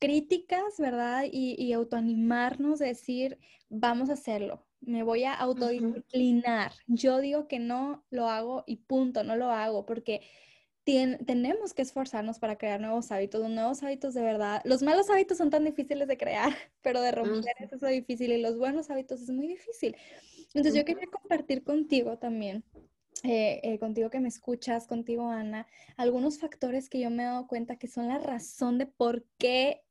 críticas, ¿verdad? Y, y autoanimarnos, decir, vamos a hacerlo, me voy a autodisciplinar. Yo digo que no lo hago y punto, no lo hago, porque tenemos que esforzarnos para crear nuevos hábitos, nuevos hábitos de verdad. Los malos hábitos son tan difíciles de crear, pero de romper eso es difícil y los buenos hábitos es muy difícil. Entonces yo quería compartir contigo también eh, eh, contigo que me escuchas, contigo Ana, algunos factores que yo me he dado cuenta que son la razón de por qué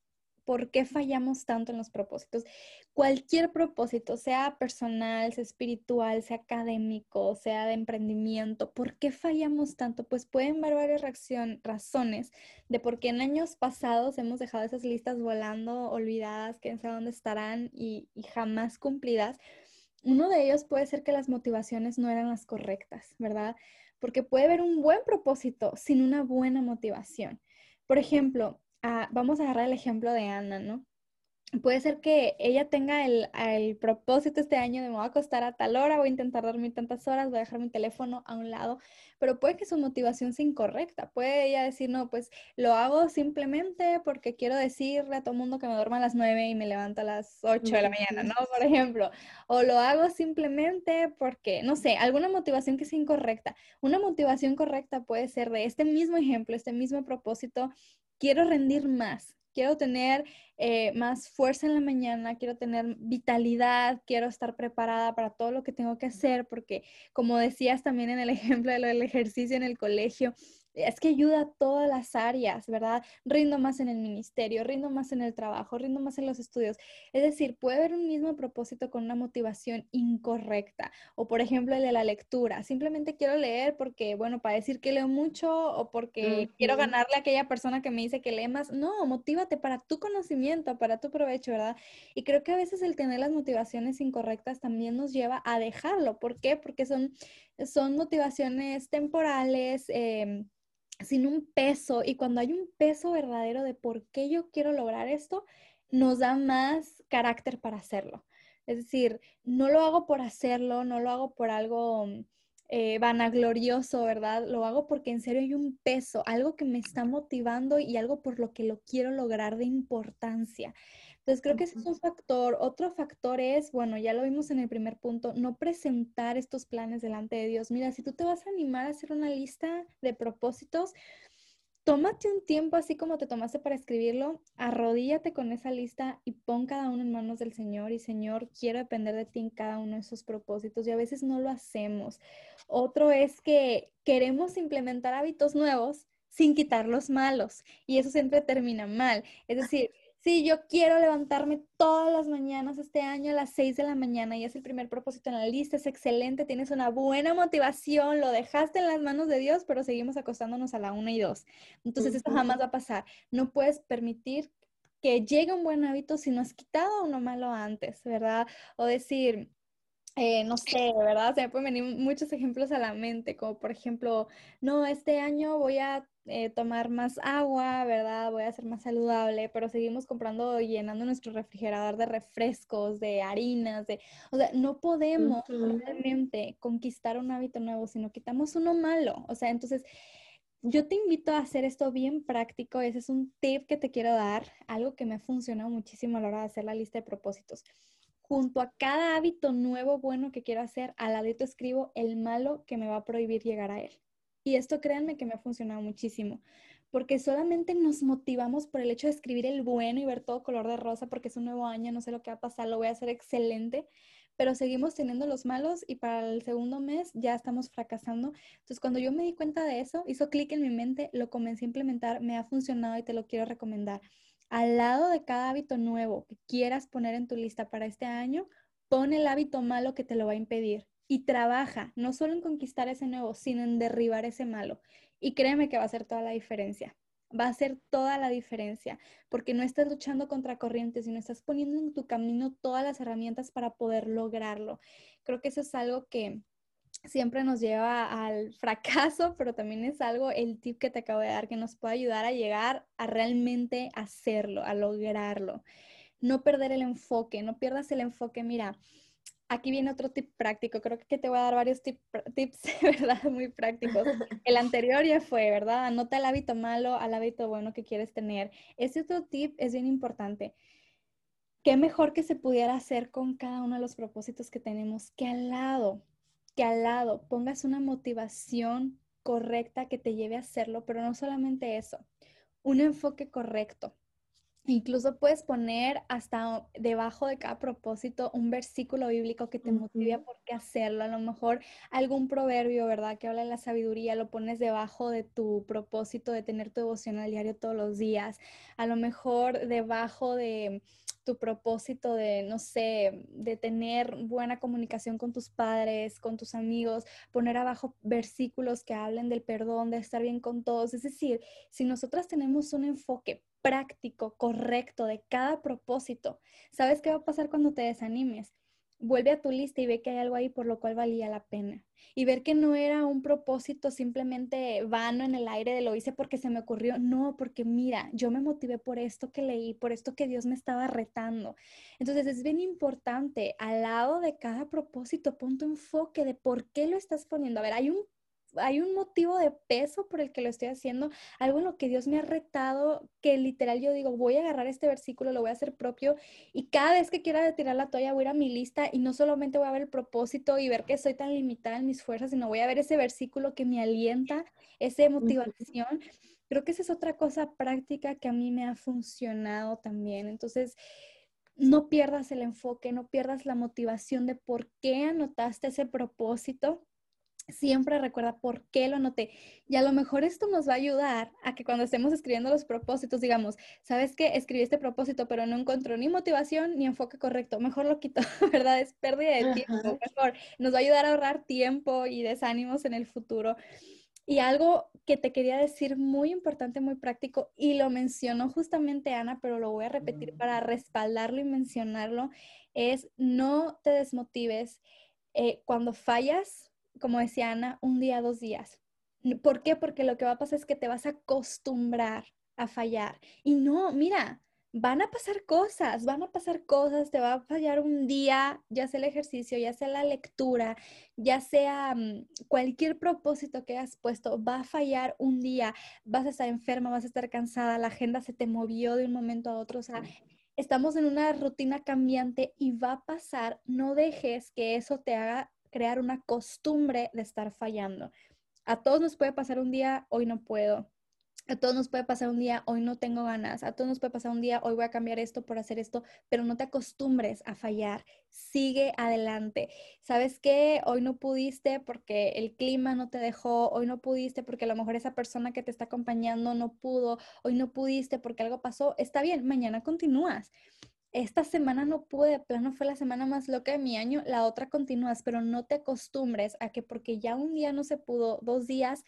por qué fallamos tanto en los propósitos. Cualquier propósito, sea personal, sea espiritual, sea académico, sea de emprendimiento, ¿por qué fallamos tanto? Pues pueden haber varias razones de por qué en años pasados hemos dejado esas listas volando, olvidadas, que no sé dónde estarán y, y jamás cumplidas. Uno de ellos puede ser que las motivaciones no eran las correctas, ¿verdad? Porque puede haber un buen propósito sin una buena motivación. Por ejemplo, vamos a agarrar el ejemplo de Ana, ¿no? puede ser que ella tenga el, el, propósito este año de me voy a acostar a tal hora, voy a intentar dormir tantas horas, voy a dejar mi teléfono a un lado, pero puede que su motivación sea incorrecta. Puede ella decir, no, pues lo hago simplemente porque quiero decirle a todo el mundo que me duerma a las 9 y me levanto a las 8 de la mañana, ¿no? Por ejemplo. O lo hago simplemente porque, no sé, alguna motivación que sea incorrecta. Una motivación correcta puede ser de este mismo ejemplo, este mismo propósito, quiero rendir más, quiero tener eh, más fuerza en la mañana, quiero tener vitalidad, quiero estar preparada para todo lo que tengo que hacer, porque como decías también en el ejemplo de lo del ejercicio en el colegio, es que ayuda a todas las áreas, ¿verdad? Rindo más en el ministerio, rindo más en el trabajo, rindo más en los estudios. Es decir, puede haber un mismo propósito con una motivación incorrecta. O por ejemplo, el de la lectura. Simplemente quiero leer porque, bueno, para decir que leo mucho o porque quiero ganarle a aquella persona que me dice que lee más. No, motívate para tu conocimiento, para tu provecho, ¿verdad? Y creo que a veces el tener las motivaciones incorrectas también nos lleva a dejarlo. ¿Por qué? Porque son, son motivaciones temporales. Eh, sin un peso. Y cuando hay un peso verdadero de por qué yo quiero lograr esto, nos da más carácter para hacerlo. Es decir, no lo hago por hacerlo, no lo hago por algo eh, vanaglorioso, ¿verdad? Lo hago porque en serio hay un peso, algo que me está motivando y algo por lo que lo quiero lograr de importancia. Entonces, creo que ese es un factor. Otro factor es, bueno, ya lo vimos en el primer punto, no presentar estos planes delante de Dios. Mira, si tú te vas a animar a hacer una lista de propósitos, tómate un tiempo así como te tomaste para escribirlo, arrodíllate con esa lista y pon cada uno en manos del Señor y Señor, quiero depender de ti en cada uno de esos propósitos y a veces no lo hacemos. Otro es que queremos implementar hábitos nuevos sin quitar los malos y eso siempre termina mal. Es decir, Sí, yo quiero levantarme todas las mañanas este año a las 6 de la mañana y es el primer propósito en la lista, es excelente, tienes una buena motivación, lo dejaste en las manos de Dios, pero seguimos acostándonos a la 1 y 2. Entonces esto jamás va a pasar. No puedes permitir que llegue un buen hábito si no has quitado uno malo antes, ¿verdad? O decir, eh, no sé, ¿verdad? Se me pueden venir muchos ejemplos a la mente, como por ejemplo, no, este año voy a eh, tomar más agua, ¿verdad? Voy a ser más saludable, pero seguimos comprando y llenando nuestro refrigerador de refrescos, de harinas, de... O sea, no podemos realmente conquistar un hábito nuevo si no quitamos uno malo. O sea, entonces... Yo te invito a hacer esto bien práctico. Ese es un tip que te quiero dar, algo que me ha funcionado muchísimo a la hora de hacer la lista de propósitos junto a cada hábito nuevo bueno que quiero hacer, al ladito escribo el malo que me va a prohibir llegar a él. Y esto créanme que me ha funcionado muchísimo, porque solamente nos motivamos por el hecho de escribir el bueno y ver todo color de rosa, porque es un nuevo año, no sé lo que va a pasar, lo voy a hacer excelente, pero seguimos teniendo los malos y para el segundo mes ya estamos fracasando. Entonces, cuando yo me di cuenta de eso, hizo clic en mi mente, lo comencé a implementar, me ha funcionado y te lo quiero recomendar al lado de cada hábito nuevo que quieras poner en tu lista para este año, pon el hábito malo que te lo va a impedir y trabaja no solo en conquistar ese nuevo, sino en derribar ese malo. Y créeme que va a hacer toda la diferencia. Va a hacer toda la diferencia, porque no estás luchando contra corrientes, sino estás poniendo en tu camino todas las herramientas para poder lograrlo. Creo que eso es algo que, siempre nos lleva al fracaso, pero también es algo, el tip que te acabo de dar, que nos puede ayudar a llegar a realmente hacerlo, a lograrlo. No perder el enfoque, no pierdas el enfoque. Mira, aquí viene otro tip práctico. Creo que te voy a dar varios tips, ¿verdad? Muy prácticos. El anterior ya fue, ¿verdad? Anota el hábito malo al hábito bueno que quieres tener. Este otro tip es bien importante. Qué mejor que se pudiera hacer con cada uno de los propósitos que tenemos, que al lado que al lado pongas una motivación correcta que te lleve a hacerlo, pero no solamente eso, un enfoque correcto. Incluso puedes poner hasta debajo de cada propósito un versículo bíblico que te motive a por qué hacerlo. A lo mejor algún proverbio, ¿verdad? Que habla de la sabiduría, lo pones debajo de tu propósito de tener tu devoción al diario todos los días. A lo mejor debajo de tu propósito de, no sé, de tener buena comunicación con tus padres, con tus amigos, poner abajo versículos que hablen del perdón, de estar bien con todos. Es decir, si nosotras tenemos un enfoque práctico, correcto de cada propósito, ¿sabes qué va a pasar cuando te desanimes? Vuelve a tu lista y ve que hay algo ahí por lo cual valía la pena. Y ver que no era un propósito simplemente vano en el aire de lo hice porque se me ocurrió. No, porque mira, yo me motivé por esto que leí, por esto que Dios me estaba retando. Entonces es bien importante, al lado de cada propósito, pon tu enfoque de por qué lo estás poniendo. A ver, hay un hay un motivo de peso por el que lo estoy haciendo, algo en lo que Dios me ha retado, que literal yo digo, voy a agarrar este versículo, lo voy a hacer propio y cada vez que quiera tirar la toalla voy a ir a mi lista y no solamente voy a ver el propósito y ver que soy tan limitada en mis fuerzas, sino voy a ver ese versículo que me alienta, esa motivación. Creo que esa es otra cosa práctica que a mí me ha funcionado también. Entonces, no pierdas el enfoque, no pierdas la motivación de por qué anotaste ese propósito siempre recuerda por qué lo anoté. Y a lo mejor esto nos va a ayudar a que cuando estemos escribiendo los propósitos, digamos, ¿sabes qué? Escribí este propósito, pero no encontró ni motivación ni enfoque correcto. Mejor lo quito, ¿verdad? Es pérdida de tiempo. Mejor nos va a ayudar a ahorrar tiempo y desánimos en el futuro. Y algo que te quería decir muy importante, muy práctico, y lo mencionó justamente Ana, pero lo voy a repetir para respaldarlo y mencionarlo, es no te desmotives. Eh, cuando fallas, como decía Ana, un día, dos días. ¿Por qué? Porque lo que va a pasar es que te vas a acostumbrar a fallar. Y no, mira, van a pasar cosas, van a pasar cosas, te va a fallar un día, ya sea el ejercicio, ya sea la lectura, ya sea mm, cualquier propósito que hayas puesto, va a fallar un día, vas a estar enferma, vas a estar cansada, la agenda se te movió de un momento a otro, o sea, estamos en una rutina cambiante y va a pasar, no dejes que eso te haga crear una costumbre de estar fallando. A todos nos puede pasar un día, hoy no puedo. A todos nos puede pasar un día, hoy no tengo ganas. A todos nos puede pasar un día, hoy voy a cambiar esto por hacer esto, pero no te acostumbres a fallar. Sigue adelante. ¿Sabes qué? Hoy no pudiste porque el clima no te dejó, hoy no pudiste porque a lo mejor esa persona que te está acompañando no pudo, hoy no pudiste porque algo pasó. Está bien, mañana continúas esta semana no pude, de plano fue la semana más loca de mi año, la otra continúas, pero no te acostumbres a que porque ya un día no se pudo, dos días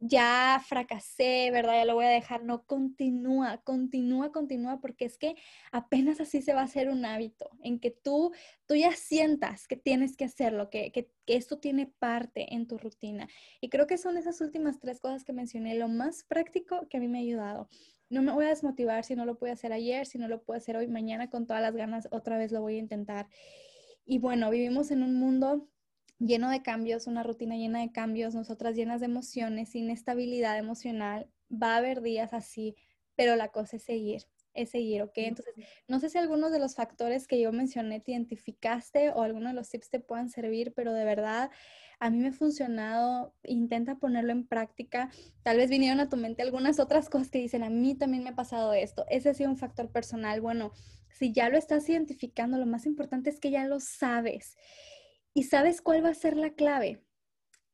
ya fracasé, ¿verdad? Ya lo voy a dejar. No, continúa, continúa, continúa, porque es que apenas así se va a hacer un hábito, en que tú, tú ya sientas que tienes que hacerlo, que, que, que esto tiene parte en tu rutina. Y creo que son esas últimas tres cosas que mencioné, lo más práctico que a mí me ha ayudado no me voy a desmotivar si no lo pude hacer ayer, si no lo puedo hacer hoy, mañana con todas las ganas, otra vez lo voy a intentar. Y bueno, vivimos en un mundo lleno de cambios, una rutina llena de cambios, nosotras llenas de emociones, inestabilidad emocional. Va a haber días así, pero la cosa es seguir, es seguir, ¿ok? Entonces, no sé si algunos de los factores que yo mencioné te identificaste o algunos de los tips te puedan servir, pero de verdad a mí me ha funcionado, intenta ponerlo en práctica. Tal vez vinieron a tu mente algunas otras cosas que dicen, a mí también me ha pasado esto, ese ha sido un factor personal. Bueno, si ya lo estás identificando, lo más importante es que ya lo sabes. ¿Y sabes cuál va a ser la clave?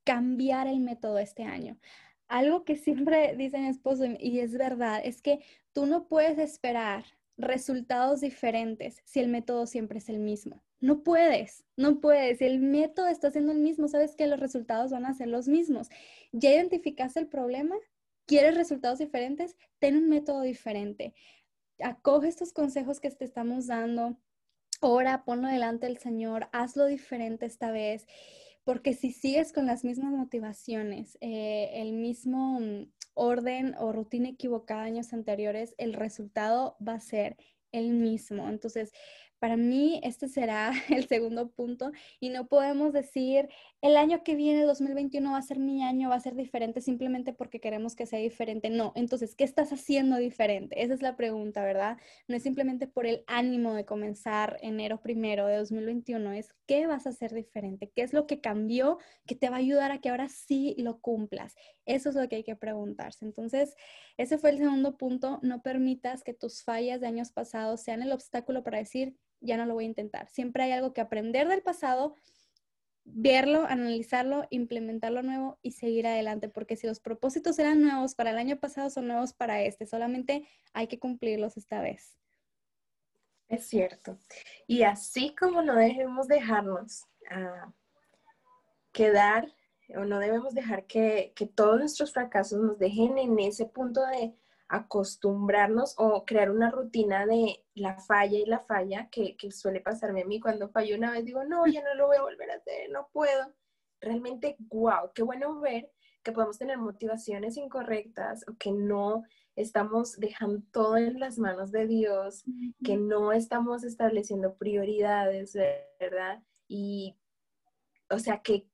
Cambiar el método este año. Algo que siempre dice mi esposo, y es verdad, es que tú no puedes esperar resultados diferentes si el método siempre es el mismo. No puedes, no puedes. El método está siendo el mismo, sabes que los resultados van a ser los mismos. Ya identificaste el problema, quieres resultados diferentes, ten un método diferente. Acoge estos consejos que te estamos dando. Ora, ponlo delante del Señor, hazlo diferente esta vez, porque si sigues con las mismas motivaciones, eh, el mismo mm, orden o rutina equivocada años anteriores, el resultado va a ser el mismo. Entonces, para mí, este será el segundo punto y no podemos decir el año que viene, 2021, va a ser mi año, va a ser diferente simplemente porque queremos que sea diferente. No, entonces, ¿qué estás haciendo diferente? Esa es la pregunta, ¿verdad? No es simplemente por el ánimo de comenzar enero primero de 2021, es qué vas a hacer diferente, qué es lo que cambió que te va a ayudar a que ahora sí lo cumplas. Eso es lo que hay que preguntarse. Entonces, ese fue el segundo punto. No permitas que tus fallas de años pasados sean el obstáculo para decir, ya no lo voy a intentar. Siempre hay algo que aprender del pasado, verlo, analizarlo, implementarlo nuevo y seguir adelante, porque si los propósitos eran nuevos para el año pasado, son nuevos para este, solamente hay que cumplirlos esta vez. Es cierto. Y así como no debemos dejarnos ah, quedar o no debemos dejar que, que todos nuestros fracasos nos dejen en ese punto de acostumbrarnos o crear una rutina de la falla y la falla que, que suele pasarme a mí cuando fallo una vez, digo, no, ya no lo voy a volver a hacer, no puedo. Realmente, wow, qué bueno ver que podemos tener motivaciones incorrectas o que no estamos dejando todo en las manos de Dios, que no estamos estableciendo prioridades, ¿verdad? Y, o sea, que,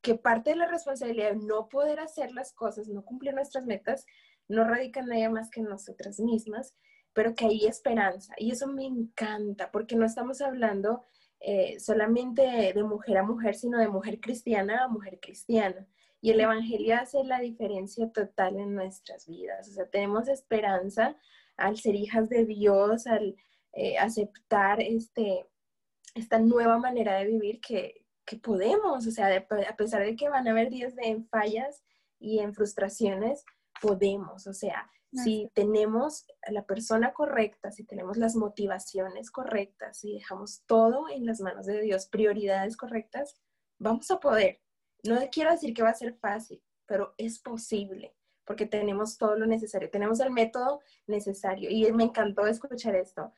que parte de la responsabilidad de no poder hacer las cosas, no cumplir nuestras metas, no radica en más que en nosotras mismas, pero que hay esperanza. Y eso me encanta, porque no estamos hablando eh, solamente de mujer a mujer, sino de mujer cristiana a mujer cristiana. Y el Evangelio hace la diferencia total en nuestras vidas. O sea, tenemos esperanza al ser hijas de Dios, al eh, aceptar este, esta nueva manera de vivir que, que podemos. O sea, a pesar de que van a haber días de fallas y en frustraciones, podemos. O sea, si tenemos a la persona correcta, si tenemos las motivaciones correctas, si dejamos todo en las manos de Dios, prioridades correctas, vamos a poder. No quiero decir que va a ser fácil, pero es posible porque tenemos todo lo necesario, tenemos el método necesario. Y me encantó escuchar esto.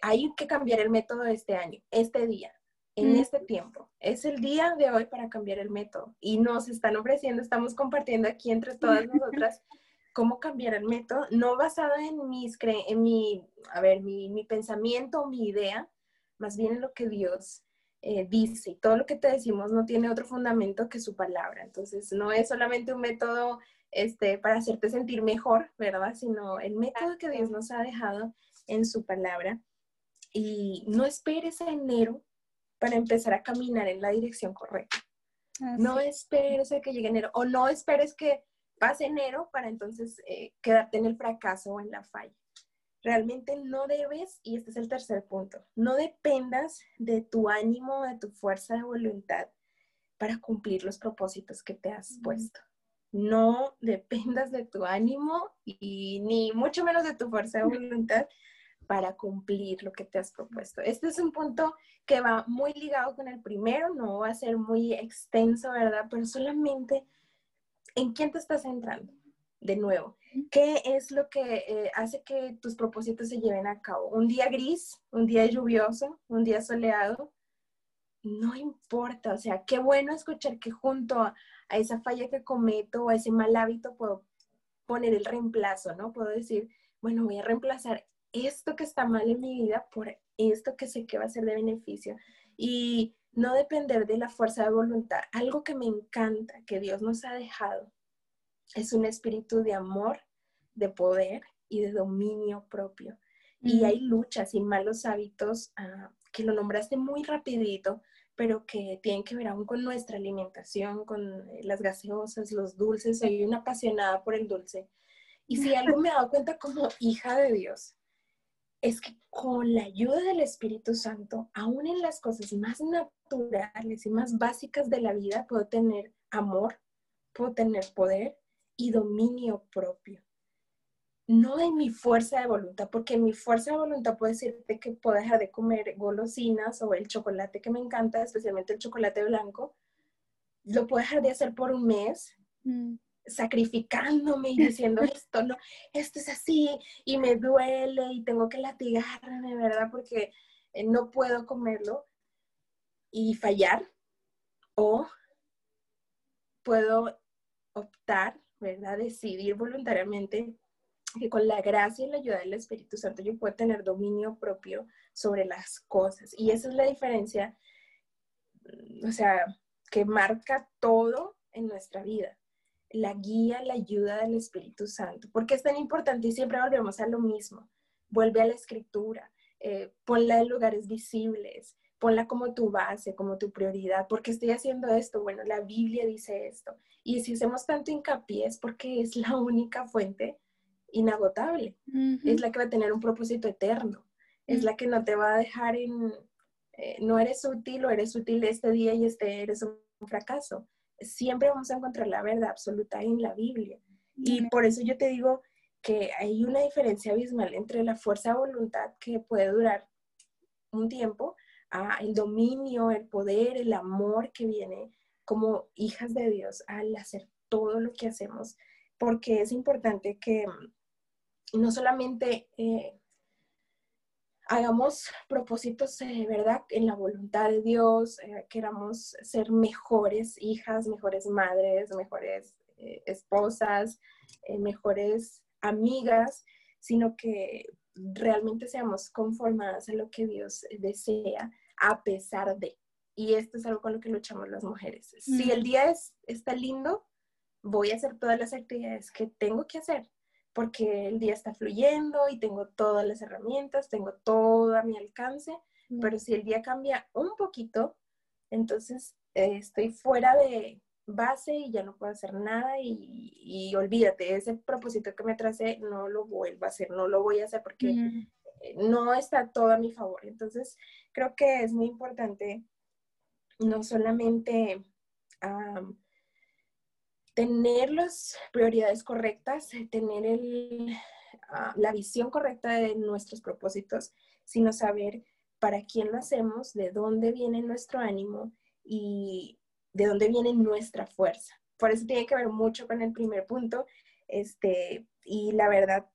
Hay que cambiar el método este año, este día, en este tiempo. Es el día de hoy para cambiar el método. Y nos están ofreciendo, estamos compartiendo aquí entre todas nosotras cómo cambiar el método, no basado en, mis en mi, a ver, mi, mi pensamiento mi idea, más bien en lo que Dios eh, dice. Todo lo que te decimos no tiene otro fundamento que su palabra. Entonces, no es solamente un método este, para hacerte sentir mejor, ¿verdad? Sino el método que Dios nos ha dejado en su palabra. Y no esperes a enero para empezar a caminar en la dirección correcta. No esperes a que llegue enero o no esperes que pase enero para entonces eh, quedarte en el fracaso o en la falla realmente no debes, y este es el tercer punto, no dependas de tu ánimo, de tu fuerza de voluntad para cumplir los propósitos que te has puesto. No dependas de tu ánimo y ni mucho menos de tu fuerza de voluntad para cumplir lo que te has propuesto. Este es un punto que va muy ligado con el primero, no va a ser muy extenso, ¿verdad? Pero solamente en quién te estás centrando de nuevo. ¿Qué es lo que eh, hace que tus propósitos se lleven a cabo? Un día gris, un día lluvioso, un día soleado, no importa. O sea, qué bueno escuchar que junto a, esa falla que cometo o a ese mal hábito puedo poner el reemplazo, ¿no? Puedo decir, bueno, voy a reemplazar esto que está mal en mi vida por esto que sé que va a ser de beneficio. Y no depender de la fuerza de voluntad. Algo que me encanta que Dios nos ha dejado es un espíritu de amor, de poder y de dominio propio. Y hay luchas y malos hábitos ah, que lo nombraste muy rapidito, pero que tienen que ver aún con nuestra alimentación, con eh, las gaseosas, los dulces. Soy una apasionada por el dulce. Y si algo me he dado cuenta como hija de Dios, es que con la ayuda del Espíritu Santo, aún en las cosas más naturales y más básicas de la vida, puedo tener amor, puedo tener poder y dominio propio. No en mi fuerza de voluntad, porque mi fuerza de voluntad puedo decirte que puedo dejar de comer golosinas o el chocolate que me encanta, especialmente el chocolate blanco. Lo puedo dejar de hacer por un mes, mm. Sacrificándome y diciendo esto, no, esto es así y me duele y tengo que latigarme, ¿verdad? Porque eh, no puedo comerlo y fallar. O puedo optar ¿verdad? Decidir voluntariamente que con la gracia y la ayuda del Espíritu Santo yo puedo tener dominio propio sobre las cosas. Y esa es la diferencia, mm, o sea, que marca todo en nuestra vida. La guía, la ayuda del Espíritu Santo. porque es tan importante? Y siempre volvemos a lo mismo. Vuelve a la escritura, eh, ponla en lugares visibles, ponla como tu base, como tu prioridad. ¿Por qué estoy haciendo esto? Bueno, la Biblia dice esto. Y si hacemos tanto hincapié es porque es la única fuente inagotable. Es la que va a tener un propósito eterno. Es la que no te va a dejar en, eh, no eres útil o eres útil este día y este eres un fracaso. Siempre vamos a encontrar la verdad absoluta en la Biblia. Y por eso yo te digo que hay una diferencia abismal entre la fuerza de voluntad que puede durar un tiempo el dominio, el poder, el amor que viene como hijas de Dios al hacer todo lo que hacemos, porque es importante que no solamente eh, hagamos propósitos, de ¿verdad? En la voluntad de Dios, eh, queramos ser mejores hijas, mejores madres, mejores eh, esposas, mejores amigas, sino que realmente seamos conformadas a lo que Dios desea, a pesar de. Y esto es algo con lo que luchamos las mujeres. Si el día es, está lindo, voy a hacer todas las actividades que tengo que hacer, porque el día está fluyendo y tengo todas las herramientas, tengo todo a mi alcance, pero si el día cambia un poquito, entonces eh, estoy fuera de base y ya no puedo hacer nada y, y, olvídate, ese propósito que me tracé no lo vuelvo a hacer, no lo voy a hacer porque no está todo a mi favor. Entonces, creo que es muy importante no solamente tener las prioridades correctas, eh, tener ah, la visión correcta de nuestros propósitos, sino saber para quién lo hacemos, de dónde viene nuestro ánimo y de dónde viene nuestra fuerza. Por eso tiene que ver mucho con el primer punto. Este, y la verdad,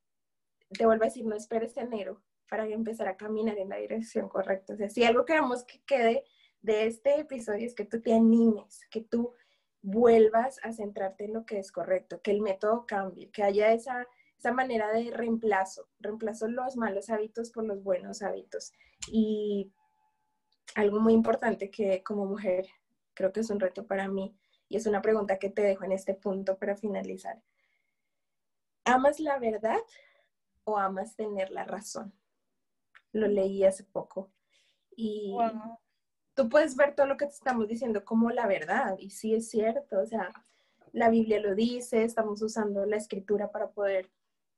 te vuelvo a decir, no esperes enero para empezar a caminar en la dirección correcta. O sea, si algo queremos que quede de este episodio es que tú te animes, que tú vuelvas a centrarte en lo que es correcto, que el método cambie, que haya esa, esa manera de reemplazo, reemplazo los malos hábitos por los buenos hábitos. Y algo muy importante que como mujer creo que es un reto para mí y es una pregunta que te dejo en este punto para finalizar. ¿Amas la verdad o amas tener la razón? Lo leí hace poco y tú puedes ver todo lo que te estamos diciendo como la verdad, y sí es cierto, o sea, la Biblia lo dice, estamos usando la escritura para poder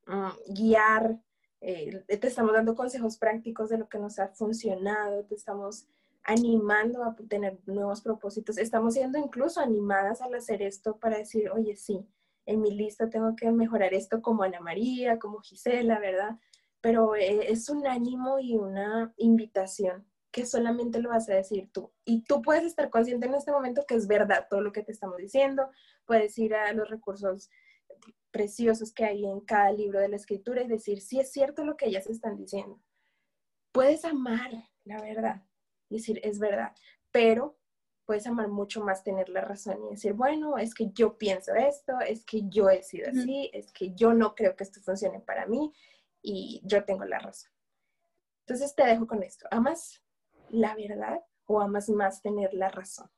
mm, guiar, eh, te estamos dando consejos prácticos de lo que nos ha funcionado, te estamos animando a tener nuevos propósitos, estamos siendo incluso animadas al hacer esto para decir, oye, sí, en mi lista tengo que mejorar esto como Ana María, como Gisela, ¿verdad? Pero eh, es un ánimo y una invitación que solamente lo vas a decir tú. Y tú puedes estar consciente en este momento que es verdad todo lo que te estamos diciendo, puedes ir a los recursos preciosos que hay en cada libro de la escritura y decir, sí es cierto lo que ellas están diciendo. Puedes amar la verdad decir, es verdad, pero puedes amar mucho más tener la razón y decir, bueno, es que yo pienso esto, es que yo he sido así, es que yo no creo que esto funcione para mí y yo tengo la razón. Entonces te dejo con esto. ¿Amas la verdad o amas más tener la razón?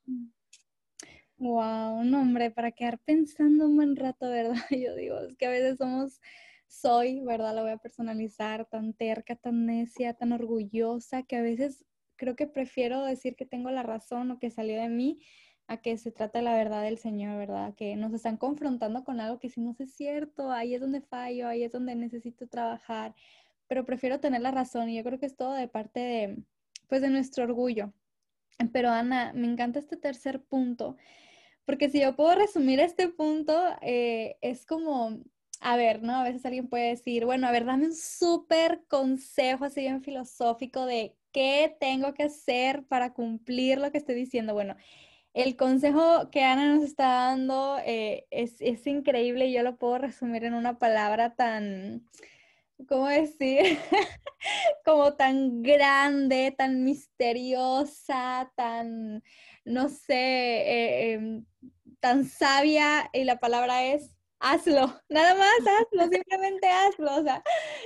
Wow, no hombre, para quedar pensando un buen rato, ¿verdad? Yo digo, es que a veces somos, soy, ¿verdad? La voy a personalizar, tan terca, tan necia, tan orgullosa, que a veces creo que prefiero decir que tengo la razón o que salió de mí a que se trata de la verdad del Señor, ¿verdad? Que nos están confrontando con algo que no es cierto, ahí es donde fallo, ahí es donde necesito trabajar, pero prefiero tener la razón y yo creo que es todo de parte de, pues de nuestro orgullo. Pero Ana, me encanta este tercer punto, porque si yo puedo resumir este punto, eh, es como, a ver, ¿no? A veces alguien puede decir, bueno, a ver, dame un súper consejo así bien filosófico de qué tengo que hacer para cumplir lo que estoy diciendo. Bueno, el consejo que Ana nos está dando eh, es, es increíble y yo lo puedo resumir en una palabra tan, ¿cómo decir? como tan grande, tan misteriosa, tan, no sé, eh, em, tan sabia y la palabra es hazlo, nada más hazlo, simplemente hazlo, o sea,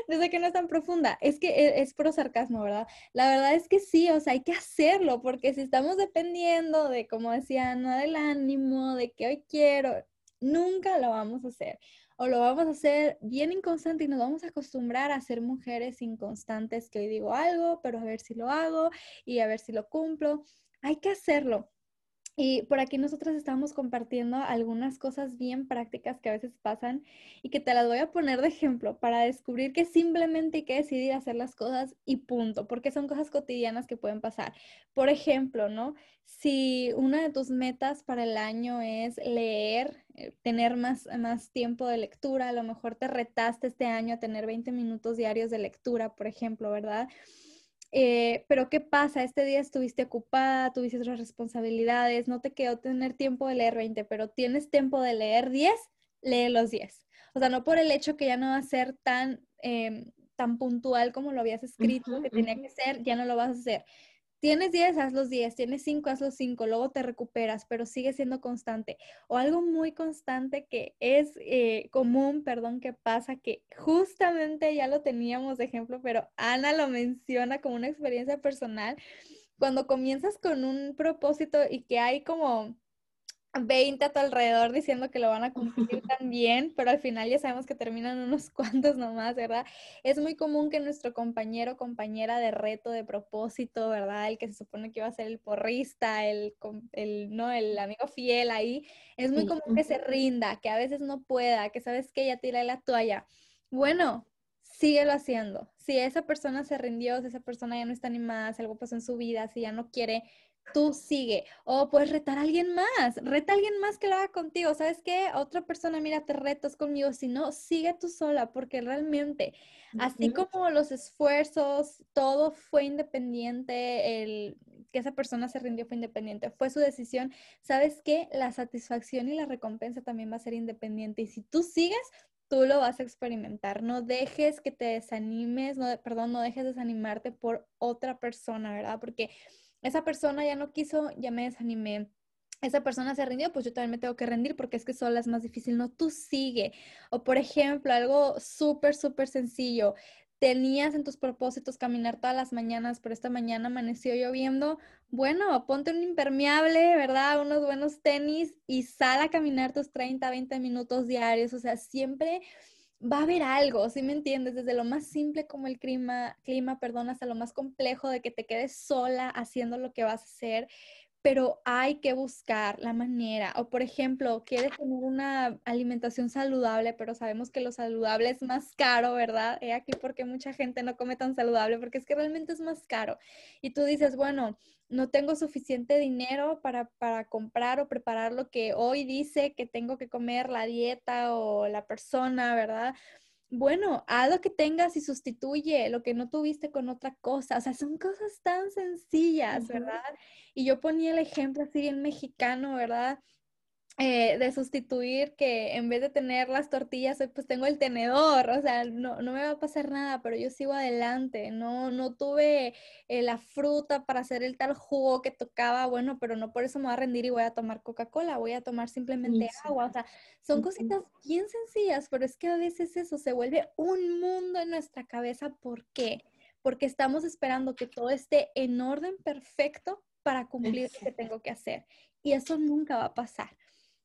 no sé que no es tan profunda, es que e, es, pro sarcasmo, ¿verdad? La verdad es que sí, o sea, hay que hacerlo, porque si estamos dependiendo de, como decía Ana, del ánimo, de que hoy quiero, nunca lo vamos a hacer o lo vamos a hacer bien inconstante y nos vamos a acostumbrar a ser mujeres inconstantes que hoy digo algo, pero a ver si lo hago y a ver si lo cumplo. Hay que hacerlo. Y por aquí nosotros estamos compartiendo algunas cosas bien prácticas que a veces pasan y que te las voy a poner de ejemplo para descubrir que simplemente hay que decidir hacer las cosas y punto, porque son cosas cotidianas que pueden pasar. Por ejemplo, ¿no? Si una de tus metas para el año es leer, eh, tener más, más tiempo de lectura, a lo mejor te retaste este año a tener 20 minutos diarios de lectura, por ejemplo, ¿verdad? Eh, pero ¿qué pasa? Este día estuviste ocupada, tuviste otras responsabilidades, no te quedó tener tiempo de leer 20, pero tienes tiempo de leer 10, lee los 10. O sea, no por el hecho que ya no va a ser tan em, tan puntual como lo habías escrito que tenía que ser, ya no lo vas a hacer. Tienes 10, haz los 10, tienes 5, haz los 5, luego te recuperas, pero sigue siendo constante. O algo muy constante que es eh, común, perdón, que pasa, que justamente ya lo teníamos de ejemplo, pero Ana lo menciona como una experiencia personal. Cuando comienzas con un propósito y que hay como 20 a tu alrededor diciendo que lo van a cumplir también, pero al final ya sabemos que terminan unos cuantos nomás, ¿verdad? Es muy común que nuestro compañero o compañera de reto, de propósito, ¿verdad? El que se supone que iba a ser el porrista, el, el, ¿no? el amigo fiel ahí, es muy común que se rinda, que a veces no pueda, que sabes que ya tira la toalla. Bueno, síguelo haciendo. Si esa persona se rindió, si esa persona ya no está animada, si algo pasó en su vida, si ya no quiere, tú sigue. O puedes retar a alguien más, reta a alguien más que lo haga contigo. ¿Sabes qué? Otra persona, mira, te retas conmigo. Si no, sigue tú sola, porque realmente, así como los esfuerzos, todo fue independiente, el que esa persona se rindió fue independiente, fue su decisión. ¿Sabes qué? La satisfacción y la recompensa también va a ser independiente. Y si tú sigues, tú lo vas a experimentar. No dejes que te desanimes, no, perdón, no dejes desanimarte por otra persona, ¿verdad? Porque esa persona ya no quiso, ya me desanimé. Esa persona se rindió, pues yo también me tengo que rendir porque es que sola es más difícil. No, tú sigue. O por ejemplo, algo súper, súper sencillo. Tenías en tus propósitos caminar todas las mañanas, pero esta mañana amaneció lloviendo. Bueno, ponte un impermeable, ¿verdad? Unos buenos tenis y sal a caminar tus 30, 20 minutos diarios. O sea, siempre va a haber algo, ¿sí me entiendes? Desde lo más simple como el clima, clima, perdón, hasta lo más complejo de que te quedes sola haciendo lo que vas a hacer, pero hay que buscar la manera. O por ejemplo, quieres tener una alimentación saludable, pero sabemos que lo saludable es más caro, ¿verdad? He aquí porque mucha gente no come tan saludable, porque es que realmente es más caro. Y tú dices, bueno, no tengo suficiente dinero para, para, comprar o preparar lo que hoy dice que tengo que comer la dieta o la persona, ¿verdad? Bueno, haz lo que tengas y sustituye lo que no tuviste con otra cosa. O sea, son cosas tan sencillas, ¿verdad? Y yo ponía el ejemplo así bien mexicano, ¿verdad? Eh, de sustituir que en vez de tener las tortillas, pues tengo el tenedor, o sea, no, no me va a pasar nada, pero yo sigo adelante, no, no tuve eh, la fruta para hacer el tal jugo que tocaba, bueno, pero no por eso me voy a rendir y voy a tomar Coca-Cola, voy a tomar simplemente agua, o sea, son cositas bien sencillas, pero es que a veces eso se vuelve un mundo en nuestra cabeza, ¿por qué? Porque estamos esperando que todo esté en orden perfecto para cumplir lo que tengo que hacer. Y eso nunca va a pasar.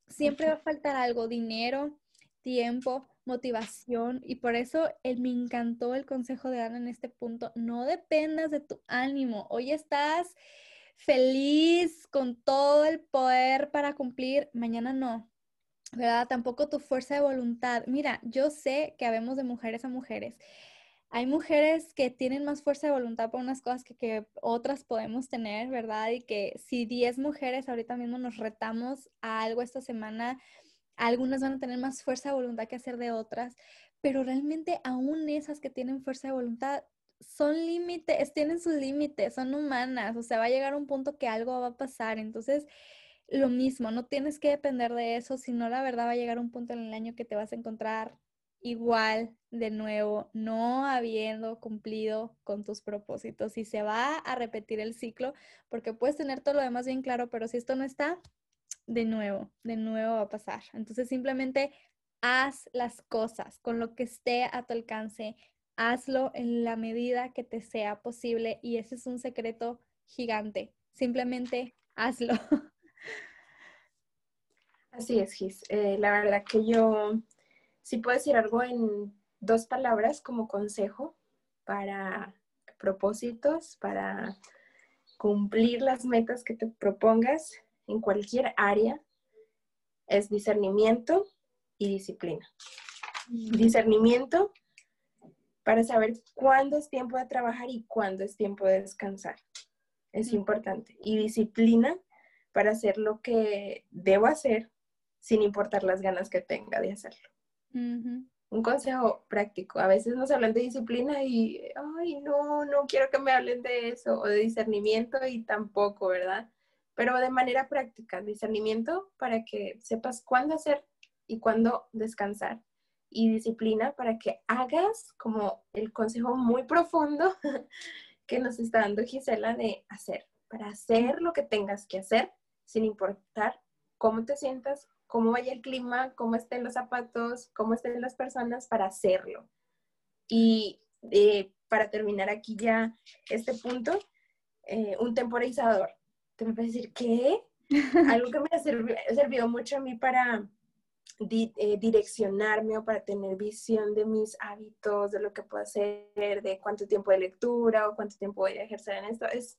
Siempre va a faltar algo, dinero, tiempo, motivación y por eso él, me encantó el consejo de Ana en este punto. No dependas de tu ánimo. Hoy estás feliz con todo el poder para cumplir, mañana no. ¿Verdad? Tampoco tu fuerza de voluntad. Mira, yo sé que habemos de mujeres a mujeres. Hay mujeres que tienen más fuerza de voluntad para unas cosas que, que otras podemos tener, ¿verdad? Y que si 10 mujeres ahorita mismo nos retamos a algo esta semana, algunas van a tener más fuerza de voluntad que hacer de otras, pero realmente aún esas que tienen fuerza de voluntad son límites, tienen sus límites, son humanas, o sea, va a llegar un punto que algo va a pasar, entonces lo mismo, no tienes que depender de eso, sino la verdad va a llegar un punto en el año que te vas a encontrar igual de nuevo, no habiendo cumplido con tus propósitos y se va a repetir el ciclo porque puedes tener todo lo demás bien claro, pero si esto no está, de nuevo, de nuevo va a pasar. Entonces simplemente haz las cosas con lo que esté a tu alcance, hazlo en la medida que te sea posible y ese es un secreto gigante. Simplemente hazlo. Así es, Gis. Eh, la verdad que yo si puedo decir algo en dos palabras como consejo para propósitos, para cumplir las metas que te propongas en cualquier área, es discernimiento y disciplina. Mm. Discernimiento para saber cuándo es tiempo de trabajar y cuándo es tiempo de descansar. Es importante. Y disciplina para hacer lo que debo hacer sin importar las ganas que tenga de hacerlo. Un consejo práctico. A veces nos hablan de disciplina y, ay, no, no quiero que me hablen de eso, o de discernimiento y tampoco, ¿verdad? Pero de manera práctica, discernimiento para que sepas cuándo hacer y cuándo descansar. y disciplina para que hagas como el consejo muy profundo que nos está dando Gisela de hacer, para hacer lo que tengas que hacer sin importar cómo te sientas, cómo vaya el clima, cómo estén los zapatos, cómo estén las personas, para hacerlo. Y eh, para terminar aquí ya este punto, eh, un temporizador. Te me puedes decir, ¿qué? Algo que me ha servido, mucho a mí para eh, direccionarme o para tener visión de mis hábitos, de lo que puedo hacer, de cuánto tiempo de lectura o cuánto tiempo voy a ejercer en esto, es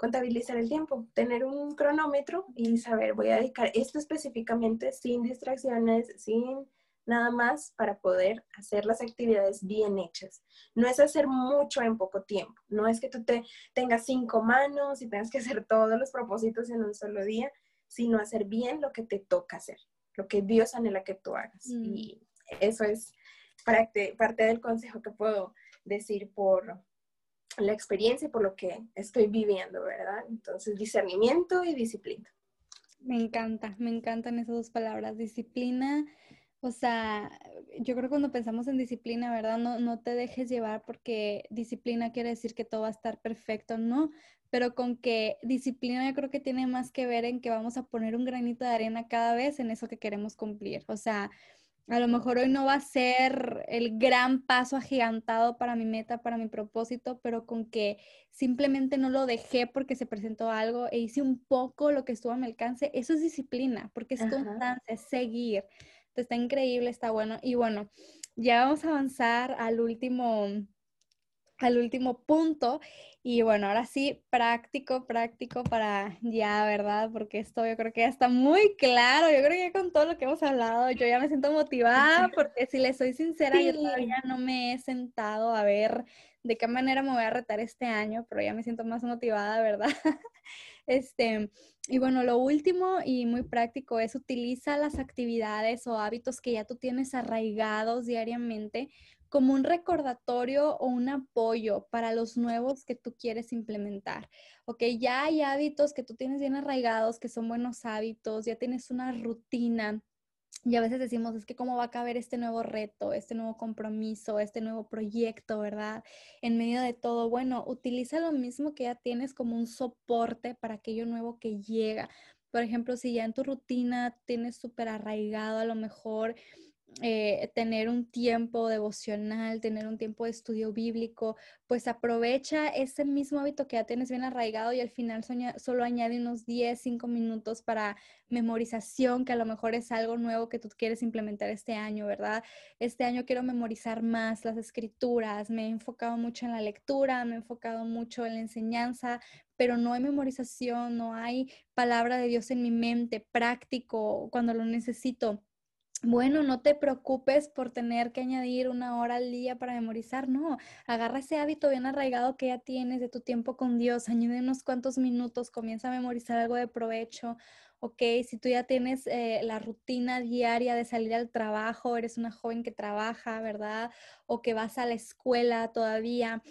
contabilizar el tiempo, tener un cronómetro y saber, voy a dedicar esto específicamente sin distracciones, sin nada más para poder hacer las actividades bien hechas. No es hacer mucho en poco tiempo, no es que tú te tengas cinco manos y tengas que hacer todos los propósitos en un solo día, sino hacer bien lo que te toca hacer, lo que Dios anhela que tú hagas. Mm. Y eso es parte, parte del consejo que puedo decir por, la experiencia y por lo que estoy viviendo, ¿verdad? Entonces, discernimiento y disciplina. Me encanta, me encantan esas dos palabras, disciplina. O sea, yo creo que cuando pensamos en disciplina, ¿verdad? No, no te dejes llevar porque disciplina quiere decir que todo va a estar perfecto, ¿no? Pero con que disciplina yo creo que tiene más que ver en que vamos a poner un granito de arena cada vez en eso que queremos cumplir. O sea, a lo mejor hoy no va a ser el gran paso agigantado para mi meta, para mi propósito, pero con que simplemente no lo dejé porque se presentó algo e hice un poco lo que estuvo a mi alcance, eso es disciplina, porque es constancia, es seguir. Entonces, está increíble, está bueno. Y bueno, ya vamos a avanzar al último, al último punto y bueno, ahora sí, práctico, práctico para ya, ¿verdad? Porque esto yo creo que ya está muy claro. Yo creo que con todo lo que hemos hablado, yo ya me siento motivada porque si le soy sincera, yo todavía no me he sentado a ver de qué manera me voy a retar este año, pero ya me siento más motivada, ¿verdad? Este, y bueno, lo último y muy práctico es utiliza las actividades o hábitos que ya tú tienes arraigados diariamente como un recordatorio o un apoyo para los nuevos que tú quieres implementar. Ok, ya hay hábitos que tú tienes bien arraigados, que son buenos hábitos, ya tienes una rutina. Y a veces decimos, es que cómo va a caber este nuevo reto, este nuevo compromiso, este nuevo proyecto, ¿verdad? En medio de todo, bueno, utiliza lo mismo que ya tienes como un soporte para aquello nuevo que llega. Por ejemplo, si ya en tu rutina tienes súper arraigado a lo mejor eh, tener un tiempo devocional, tener un tiempo de estudio bíblico, pues aprovecha ese mismo hábito que ya tienes bien arraigado y al final solo añade unos 10, 5 minutos para memorización, que a lo mejor es algo nuevo que tú quieres implementar este año, ¿verdad? Este año quiero memorizar más las escrituras, me he enfocado mucho en la lectura, me he enfocado mucho en la enseñanza, pero no hay memorización, no hay palabra de Dios en mi mente práctico cuando lo necesito bueno, no te preocupes por tener que añadir una hora al día para memorizar, no, agarra ese hábito bien arraigado que ya tienes de tu tiempo con Dios, añade unos cuantos minutos, comienza a memorizar algo de provecho, ok, si tú ya tienes eh, la rutina diaria de salir al trabajo, eres una joven que trabaja, ¿verdad? O que vas a la escuela todavía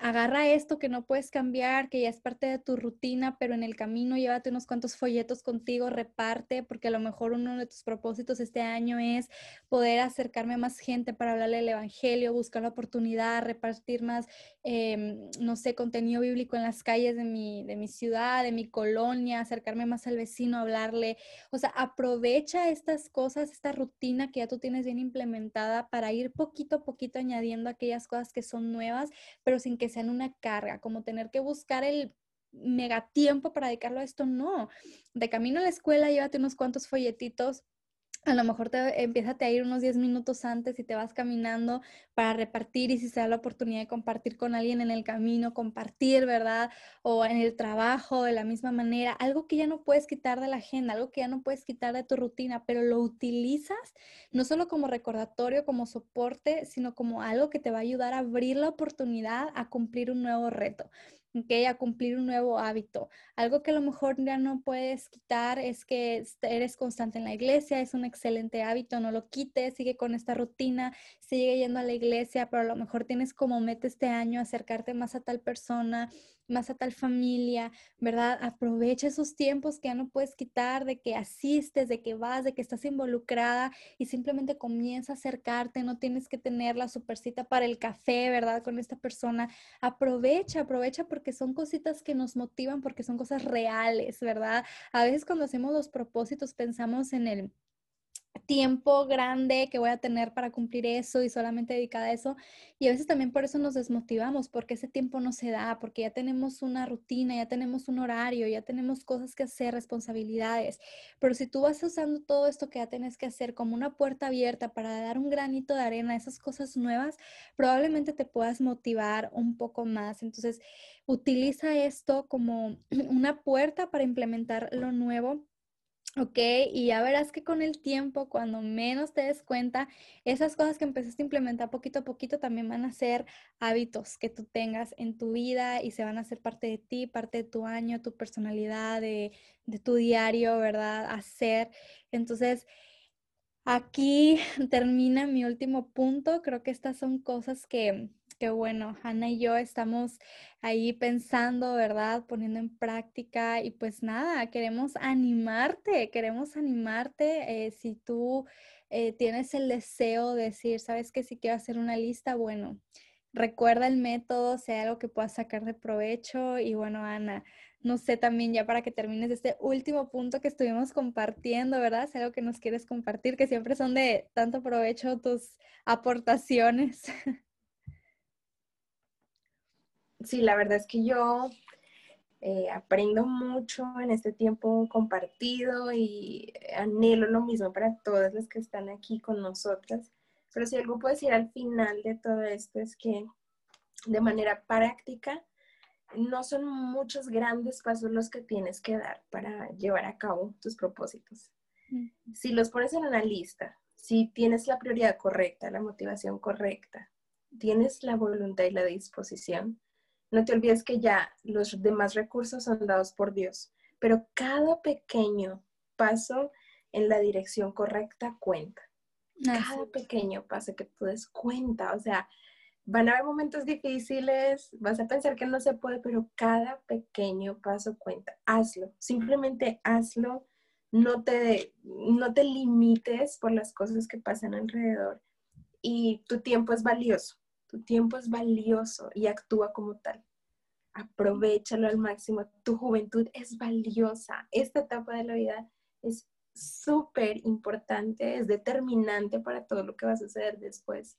agarra esto que no puedes cambiar, que ya es parte de tu rutina, pero en el camino llévate unos cuantos folletos contigo, reparte, porque a lo mejor uno de tus propósitos este año es poder acercarme a más gente para hablarle del Evangelio, buscar la oportunidad, repartir más, em, no sé, contenido bíblico en las calles de mi, de mi ciudad, de mi colonia, acercarme más al vecino, hablarle. O sea, aprovecha estas cosas, esta rutina que ya tú tienes bien implementada para ir poquito a poquito añadiendo aquellas cosas que son nuevas, pero sin que que sean una carga, como tener que buscar el mega tiempo para dedicarlo a esto, no. De camino a la escuela, llévate unos cuantos folletitos a lo mejor te empiezas a ir unos 10 minutos antes y te vas caminando para repartir y si se da la oportunidad de compartir con alguien en el camino, compartir, ¿verdad? O en el trabajo de la misma manera, algo que ya no puedes quitar de la agenda, algo que ya no puedes quitar de tu rutina, pero lo utilizas no solo como recordatorio, como soporte, sino como algo que te va a ayudar a abrir la oportunidad a cumplir un nuevo reto. ¿Ok? A cumplir un nuevo hábito. Algo que a lo mejor ya no puedes quitar es que eres constante en la iglesia, es un excelente hábito, no lo quites, sigue con esta rutina, sigue yendo a la iglesia, pero a lo mejor tienes como meta este año acercarte más a tal persona, más a tal familia, ¿verdad? Aprovecha esos tiempos que ya no puedes quitar, de que asistes, de que vas, de que estás involucrada y simplemente comienza a acercarte, no tienes que tener la supercita para el café, ¿verdad? Con esta persona. Aprovecha, aprovecha porque son cositas que nos motivan, porque son cosas reales, ¿verdad? A veces cuando hacemos los propósitos pensamos en el tiempo grande que voy a tener para cumplir eso y solamente dedicada a eso. Y a veces también por eso nos desmotivamos, porque ese tiempo no se da, porque ya tenemos una rutina, ya tenemos un horario, ya tenemos cosas que hacer, responsabilidades. Pero si tú vas usando todo esto que ya tienes que hacer como una puerta abierta para dar un granito de arena a esas cosas nuevas, probablemente te puedas motivar un poco más. Entonces, utiliza esto como una puerta para implementar lo nuevo Ok, y ya verás que con el tiempo, cuando menos te des cuenta, esas cosas que empezaste a implementar poquito a poquito también van a ser hábitos que tú tengas en tu vida y se van a hacer parte de ti, parte de tu año, tu personalidad, de, de tu diario, ¿verdad? Hacer. Entonces, aquí termina mi último punto. Creo que estas son cosas que Qué bueno, Hanna y yo estamos ahí pensando, ¿verdad? Poniendo en práctica y pues nada, queremos animarte, queremos animarte. Eh, si tú eh, tienes el deseo de decir, sabes que si quiero hacer una lista, bueno, recuerda el método, sea algo que puedas sacar de provecho. Y bueno, Ana, no sé también ya para que termines este último punto que estuvimos compartiendo, ¿verdad? Sea algo que nos quieres compartir, que siempre son de tanto provecho tus aportaciones. sí, la verdad es que yo eh, aprendo mucho en este tiempo compartido y anhelo lo mismo para todas las que están aquí con nosotras. Pero si algo puedo decir al final de todo esto es que de manera práctica no son muchos grandes pasos los que tienes que dar para llevar a cabo tus propósitos. Mm. Si los pones en una lista, si tienes la prioridad correcta, la motivación correcta, tienes la voluntad y la disposición, no te olvides que ya los demás recursos son dados por Dios, pero cada pequeño paso en la dirección correcta cuenta. Cada pequeño paso que tú des cuenta, o sea, van a haber momentos difíciles, vas a pensar que no se puede, pero cada pequeño paso cuenta. Hazlo, simplemente hazlo, no te, no te limites por las cosas que pasan alrededor y tu tiempo es valioso. Tu tiempo es valioso y actúa como tal. Aprovechalo al máximo. Tu juventud es valiosa. Esta etapa de la vida es súper importante, es determinante para todo lo que va a suceder después.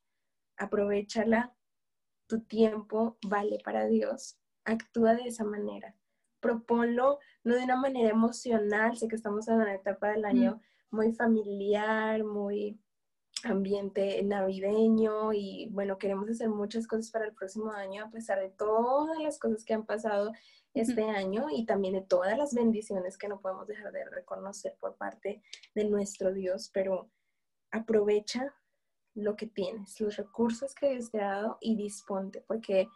Aprovechala. Tu tiempo vale para Dios. Actúa de esa manera. Proponlo no de una manera emocional. Sé que estamos en una etapa del año muy familiar, muy ambiente navideño y bueno, queremos hacer muchas cosas para el próximo año a pesar de todas las cosas que han pasado este año y también de todas las bendiciones que no podemos dejar de reconocer por parte de nuestro Dios, pero aprovecha lo que tienes, los recursos que Dios te ha dado y disponte, porque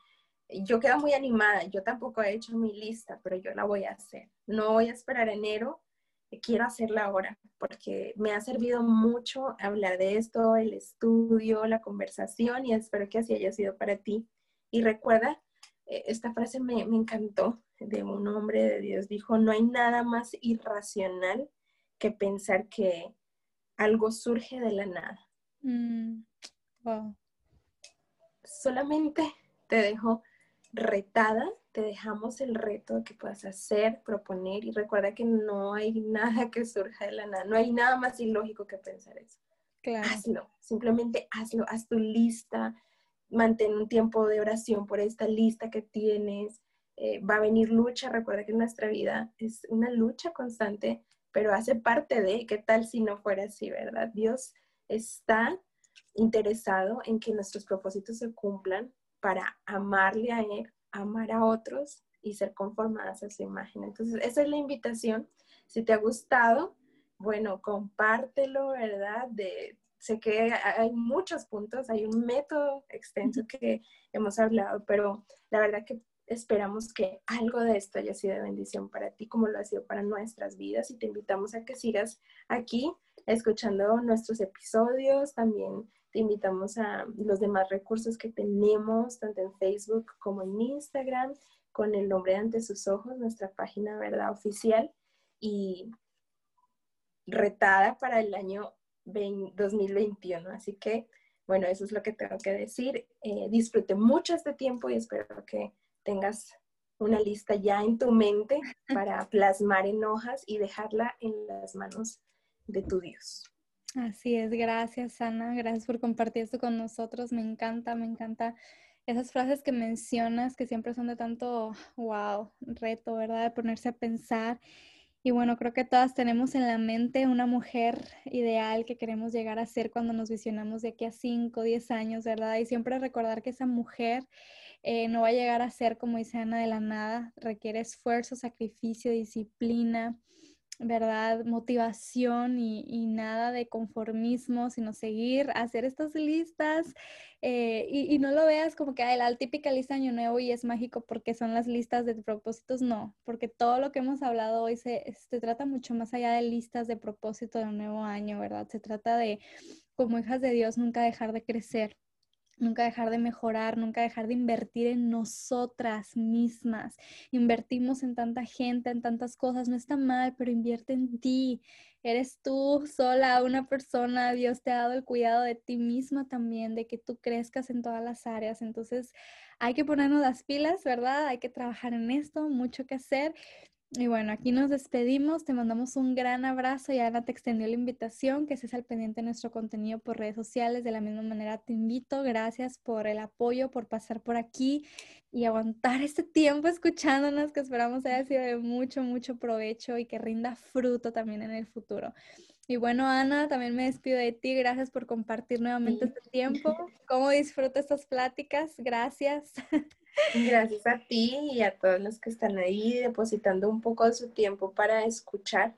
yo quedo muy animada, yo tampoco he hecho mi lista, pero yo la voy a hacer. No voy a esperar enero quiero hacerla ahora porque me ha servido mucho hablar de esto, el estudio, la conversación y espero que así haya sido para ti. Y recuerda, eh, esta frase me, encantó de un hombre de Dios, dijo, no hay nada más irracional que pensar que algo surge de la nada. Mm, Solamente te dejo retada te dejamos el reto de que puedas hacer, proponer y recuerda que no hay nada que surja de la nada, no hay nada más ilógico que pensar eso. Hazlo, simplemente hazlo, haz tu lista, mantén un tiempo de oración por esta lista que tienes. Eh, va a venir lucha, recuerda que nuestra vida es una lucha constante, pero hace parte de, ¿qué tal si no fuera así, verdad? Dios está interesado en que nuestros propósitos se cumplan para amarle a Él, amar a otros y ser conformadas a su imagen. Entonces, esa es la invitación. Si te ha gustado, bueno, compártelo, ¿verdad? Sé que hay muchos puntos, hay un método extenso que hemos hablado, pero la verdad que esperamos que algo de esto haya sido de bendición para ti, como lo ha sido para nuestras vidas, y te invitamos a que sigas aquí escuchando nuestros episodios, también te invitamos a los demás recursos que tenemos, tanto en Facebook como en Instagram, con el nombre ante sus ojos, nuestra página, ¿verdad? Oficial y retada para el año 2021. Así que, bueno, eso es lo que tengo que decir. Eh, disfrute mucho este tiempo y espero que tengas una lista ya en tu mente para plasmar en hojas y dejarla en las manos de tu Dios. Así es, gracias Ana, gracias por compartir esto con nosotros, me encanta, me encanta esas frases que mencionas que siempre son de tanto, wow, reto, ¿verdad? De ponerse a pensar. Y bueno, creo que todas tenemos en la mente una mujer ideal que queremos llegar a ser cuando nos visionamos de aquí a 5, 10 años, ¿verdad? Y siempre recordar que esa mujer eh, no va a llegar a ser, como dice Ana, de la nada, requiere esfuerzo, sacrificio, disciplina, ¿verdad? Motivación y, nada de conformismo, sino seguir, hacer estas listas eh, y, no lo veas como que hay la típica lista año nuevo y es mágico porque son las listas de propósitos, no, porque todo lo que hemos hablado hoy se, se trata mucho más allá de listas de propósito de un nuevo año, ¿verdad? Se trata de, como hijas de Dios, nunca dejar de crecer Nunca dejar de mejorar, nunca dejar de invertir en nosotras mismas. Invertimos en tanta gente, en tantas cosas, no está mal, pero invierte en ti. Eres tú sola, una persona, Dios te ha dado el cuidado de ti misma también, de que tú crezcas en todas las áreas. Entonces, hay que ponernos las pilas, ¿verdad? Hay que trabajar en esto, mucho que hacer. Y bueno, aquí nos despedimos, te mandamos un gran abrazo y Ana te extendió la invitación, que estés al pendiente de nuestro contenido por redes sociales. De la misma manera te invito, gracias por el apoyo, por pasar por aquí y aguantar este tiempo escuchándonos, que esperamos haya sido de mucho, mucho provecho y que rinda fruto también en el futuro. Y bueno, Ana, también me despido de ti. Gracias por compartir nuevamente este tiempo. ¿Cómo disfruto estas pláticas? Gracias. Gracias a ti y a todos los que están ahí depositando un poco de su tiempo para escuchar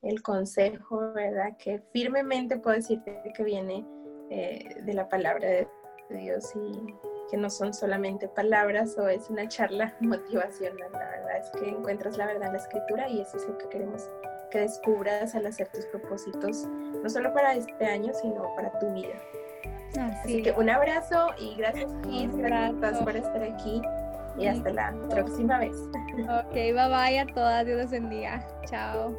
el consejo, ¿verdad? Que firmemente puedo decirte que viene eh, de la palabra de Dios y que no son solamente palabras o es una charla motivacional. La verdad es que encuentras la verdad en la escritura y eso es lo que queremos que descubras al hacer tus propósitos, no solo para este año, sino para tu vida. Así, que un abrazo y gracias, gracias por estar aquí y hasta la próxima vez. Ok, bye bye a todas, Dios los bendiga. Chao.